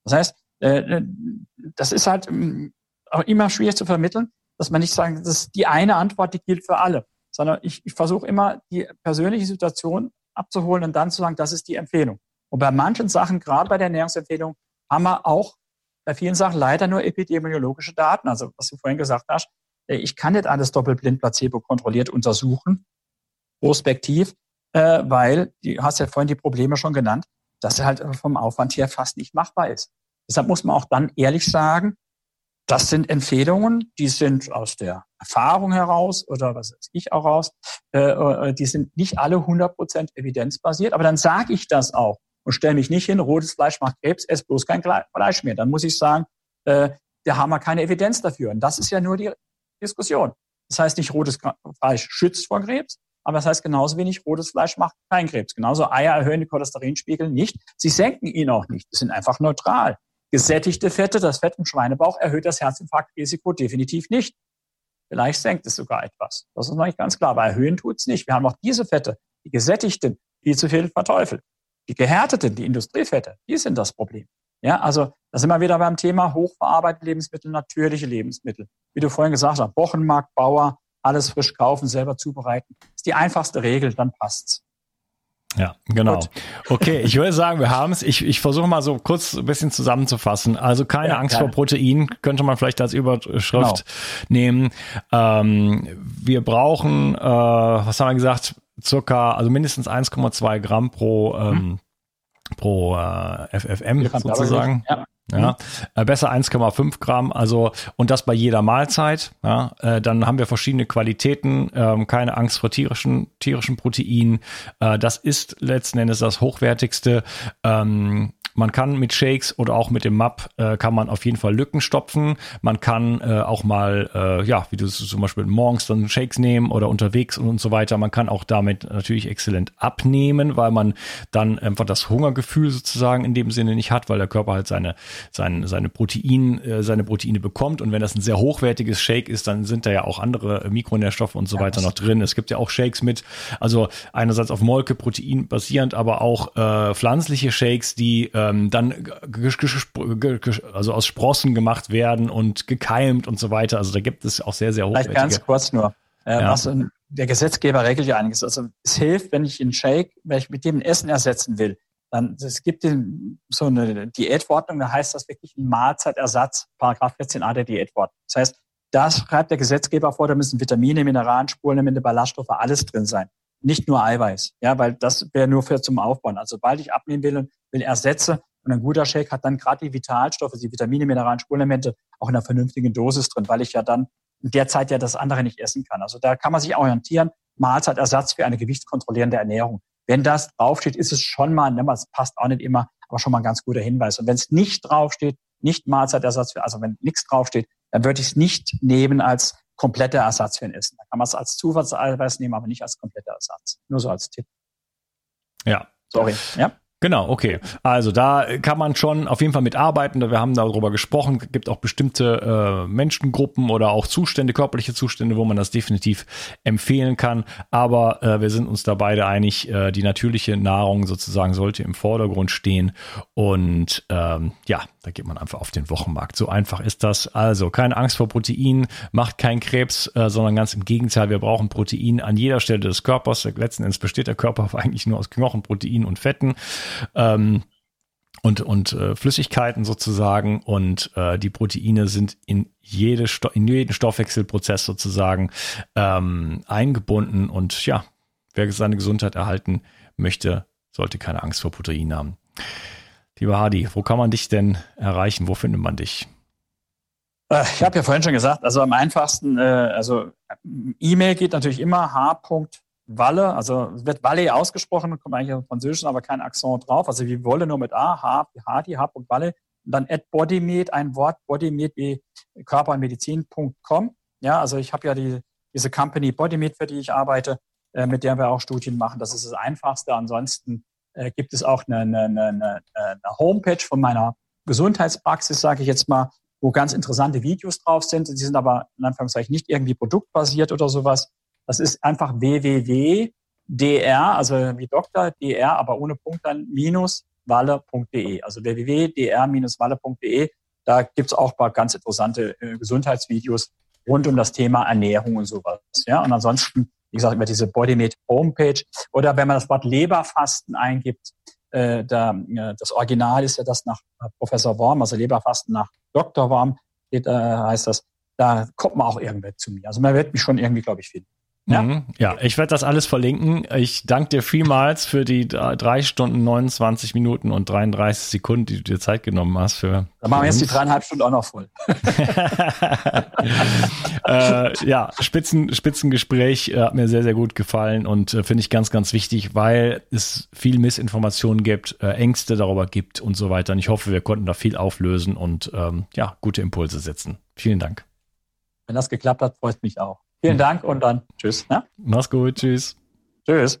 B: Das heißt, äh, das ist halt ähm, auch immer schwierig zu vermitteln, dass man nicht sagen, das ist die eine Antwort, die gilt für alle sondern ich, ich versuche immer die persönliche Situation abzuholen und dann zu sagen, das ist die Empfehlung. Und bei manchen Sachen, gerade bei der Ernährungsempfehlung, haben wir auch bei vielen Sachen leider nur epidemiologische Daten. Also was du vorhin gesagt hast, äh, ich kann nicht alles doppelblind placebo kontrolliert untersuchen, prospektiv, äh, weil du hast ja vorhin die Probleme schon genannt, dass er halt vom Aufwand her fast nicht machbar ist. Deshalb muss man auch dann ehrlich sagen, das sind Empfehlungen, die sind aus der Erfahrung heraus oder was weiß ich auch raus, äh, äh die sind nicht alle 100% evidenzbasiert, aber dann sage ich das auch und stelle mich nicht hin, rotes Fleisch macht Krebs, ess bloß kein Fleisch mehr. Dann muss ich sagen, äh, da haben wir keine Evidenz dafür. Und das ist ja nur die Diskussion. Das heißt nicht, rotes Fleisch schützt vor Krebs, aber das heißt genauso wenig, rotes Fleisch macht keinen Krebs. Genauso Eier erhöhen die Cholesterinspiegel nicht. Sie senken ihn auch nicht. Sie sind einfach neutral. Gesättigte Fette, das Fett im Schweinebauch erhöht das Herzinfarktrisiko definitiv nicht. Vielleicht senkt es sogar etwas. Das ist noch nicht ganz klar, aber erhöhen tut es nicht. Wir haben noch diese Fette, die gesättigten, viel zu viel verteufelt. Die gehärteten, die Industriefette, die sind das Problem. Ja, also da sind wir wieder beim Thema hochverarbeitete Lebensmittel, natürliche Lebensmittel. Wie du vorhin gesagt hast, Wochenmarkt, Bauer, alles frisch kaufen, selber zubereiten. Ist die einfachste Regel, dann passt's.
A: Ja, genau. Gut. Okay, ich würde sagen, wir haben es. Ich, ich versuche mal so kurz ein bisschen zusammenzufassen. Also keine ja, Angst geil. vor Protein, könnte man vielleicht als Überschrift genau. nehmen. Ähm, wir brauchen, äh, was haben wir gesagt, circa, also mindestens 1,2 Gramm pro, ähm, hm. pro äh, FFM sozusagen. Ja. Ja, mhm. äh, besser 1,5 Gramm, also und das bei jeder Mahlzeit. Ja, äh, dann haben wir verschiedene Qualitäten, ähm, keine Angst vor tierischen tierischen Proteinen. Äh, das ist letzten Endes das hochwertigste. Ähm, man kann mit Shakes oder auch mit dem MAP äh, kann man auf jeden Fall Lücken stopfen. Man kann äh, auch mal, äh, ja, wie du zum Beispiel morgens dann Shakes nehmen oder unterwegs und, und so weiter. Man kann auch damit natürlich exzellent abnehmen, weil man dann einfach das Hungergefühl sozusagen in dem Sinne nicht hat, weil der Körper halt seine, seine, seine Protein, äh, seine Proteine bekommt. Und wenn das ein sehr hochwertiges Shake ist, dann sind da ja auch andere Mikronährstoffe und so weiter noch drin. Es gibt ja auch Shakes mit, also einerseits auf Molke, Protein basierend, aber auch äh, pflanzliche Shakes, die äh, ähm, dann also aus Sprossen gemacht werden und gekeimt und so weiter. Also da gibt es auch sehr, sehr hochwertige.
B: Vielleicht ganz kurz nur. Äh, ja. was, der Gesetzgeber regelt ja einiges. Also es hilft, wenn ich einen Shake, wenn ich mit dem ein Essen ersetzen will, dann es gibt so eine Diätverordnung, da heißt das wirklich ein Mahlzeitersatz, Paragraph 14a der Diätverordnung. Das heißt, da schreibt der Gesetzgeber vor, da müssen Vitamine, Mineralien, Spurenelemente, Ballaststoffe, alles drin sein. Nicht nur Eiweiß, ja, weil das wäre nur für zum Aufbauen. Also sobald ich abnehmen will und will ersetze, Und ein guter Shake hat dann gerade die Vitalstoffe, die Vitamine, Mineralien, Spurenelemente auch in einer vernünftigen Dosis drin, weil ich ja dann in der Zeit ja das andere nicht essen kann. Also da kann man sich orientieren. Mahlzeitersatz für eine gewichtskontrollierende Ernährung. Wenn das draufsteht, ist es schon mal, ne, es passt auch nicht immer, aber schon mal ein ganz guter Hinweis. Und wenn es nicht draufsteht, nicht Mahlzeitersatz für, also wenn nichts draufsteht, dann würde ich es nicht nehmen als kompletter Ersatz für ein Essen. Da kann man es als Zusatzeiweiß nehmen, aber nicht als kompletter Ersatz. Nur so als Tipp.
C: Ja. Sorry. Ja. Genau, okay. Also da kann man schon auf jeden Fall mitarbeiten. Wir haben darüber gesprochen. Es gibt auch bestimmte äh, Menschengruppen oder auch Zustände, körperliche Zustände, wo man das definitiv empfehlen kann. Aber äh, wir sind uns da beide einig, äh, die natürliche Nahrung sozusagen sollte im Vordergrund stehen. Und ähm, ja, da geht man einfach auf den Wochenmarkt. So einfach ist das. Also keine Angst vor Protein, macht keinen Krebs, äh, sondern ganz im Gegenteil. Wir brauchen Protein an jeder Stelle des Körpers. Letzten Endes besteht der Körper eigentlich nur aus Knochen, Protein und Fetten. Ähm, und, und äh, Flüssigkeiten sozusagen und äh, die Proteine sind in, jede Sto in jeden Stoffwechselprozess sozusagen ähm, eingebunden und ja, wer seine Gesundheit erhalten möchte, sollte keine Angst vor Proteinen haben. Lieber Hadi, wo kann man dich denn erreichen? Wo findet man dich?
B: Äh, ich habe ja vorhin schon gesagt, also am einfachsten, äh, also E-Mail geht natürlich immer h.walle, also wird Walle ausgesprochen, kommt eigentlich dem Französischen, aber kein Akzent drauf, also wie Wolle nur mit A, H, Hadi, h.walle und dann at bodymed, ein Wort, bodymed wie Körper und Medizin.com. Ja, also ich habe ja die, diese Company Bodymed, für die ich arbeite, äh, mit der wir auch Studien machen. Das ist das Einfachste. Ansonsten äh, gibt es auch eine, eine, eine, eine Homepage von meiner Gesundheitspraxis, sage ich jetzt mal, wo ganz interessante Videos drauf sind. Die sind aber in Anführungszeichen nicht irgendwie produktbasiert oder sowas. Das ist einfach www.dr, also wie Doktor, dr, aber ohne Punkt dann, minus walle.de. Also www.dr-walle.de. Da gibt's auch ein paar ganz interessante äh, Gesundheitsvideos rund um das Thema Ernährung und sowas. Ja, und ansonsten wie gesagt, über diese Bodymed Homepage. Oder wenn man das Wort Leberfasten eingibt, äh, da, äh, das Original ist ja das nach Professor Worm, also Leberfasten nach Dr. Worm, äh, heißt das. Da kommt man auch irgendwer zu mir. Also man wird mich schon irgendwie, glaube ich, finden.
C: Ja, mhm. ja ich werde das alles verlinken. Ich danke dir vielmals für die drei Stunden, 29 Minuten und 33 Sekunden, die du dir Zeit genommen hast. Für,
B: Dann machen wir jetzt die dreieinhalb Stunden auch noch voll.
C: äh, ja, Spitzen, Spitzengespräch äh, hat mir sehr, sehr gut gefallen und äh, finde ich ganz, ganz wichtig, weil es viel Missinformationen gibt, äh, Ängste darüber gibt und so weiter. Und ich hoffe, wir konnten da viel auflösen und ähm, ja, gute Impulse setzen. Vielen Dank.
B: Wenn das geklappt hat, freut mich auch. Vielen Dank und dann tschüss.
C: Ne? Mach's gut, tschüss. Tschüss.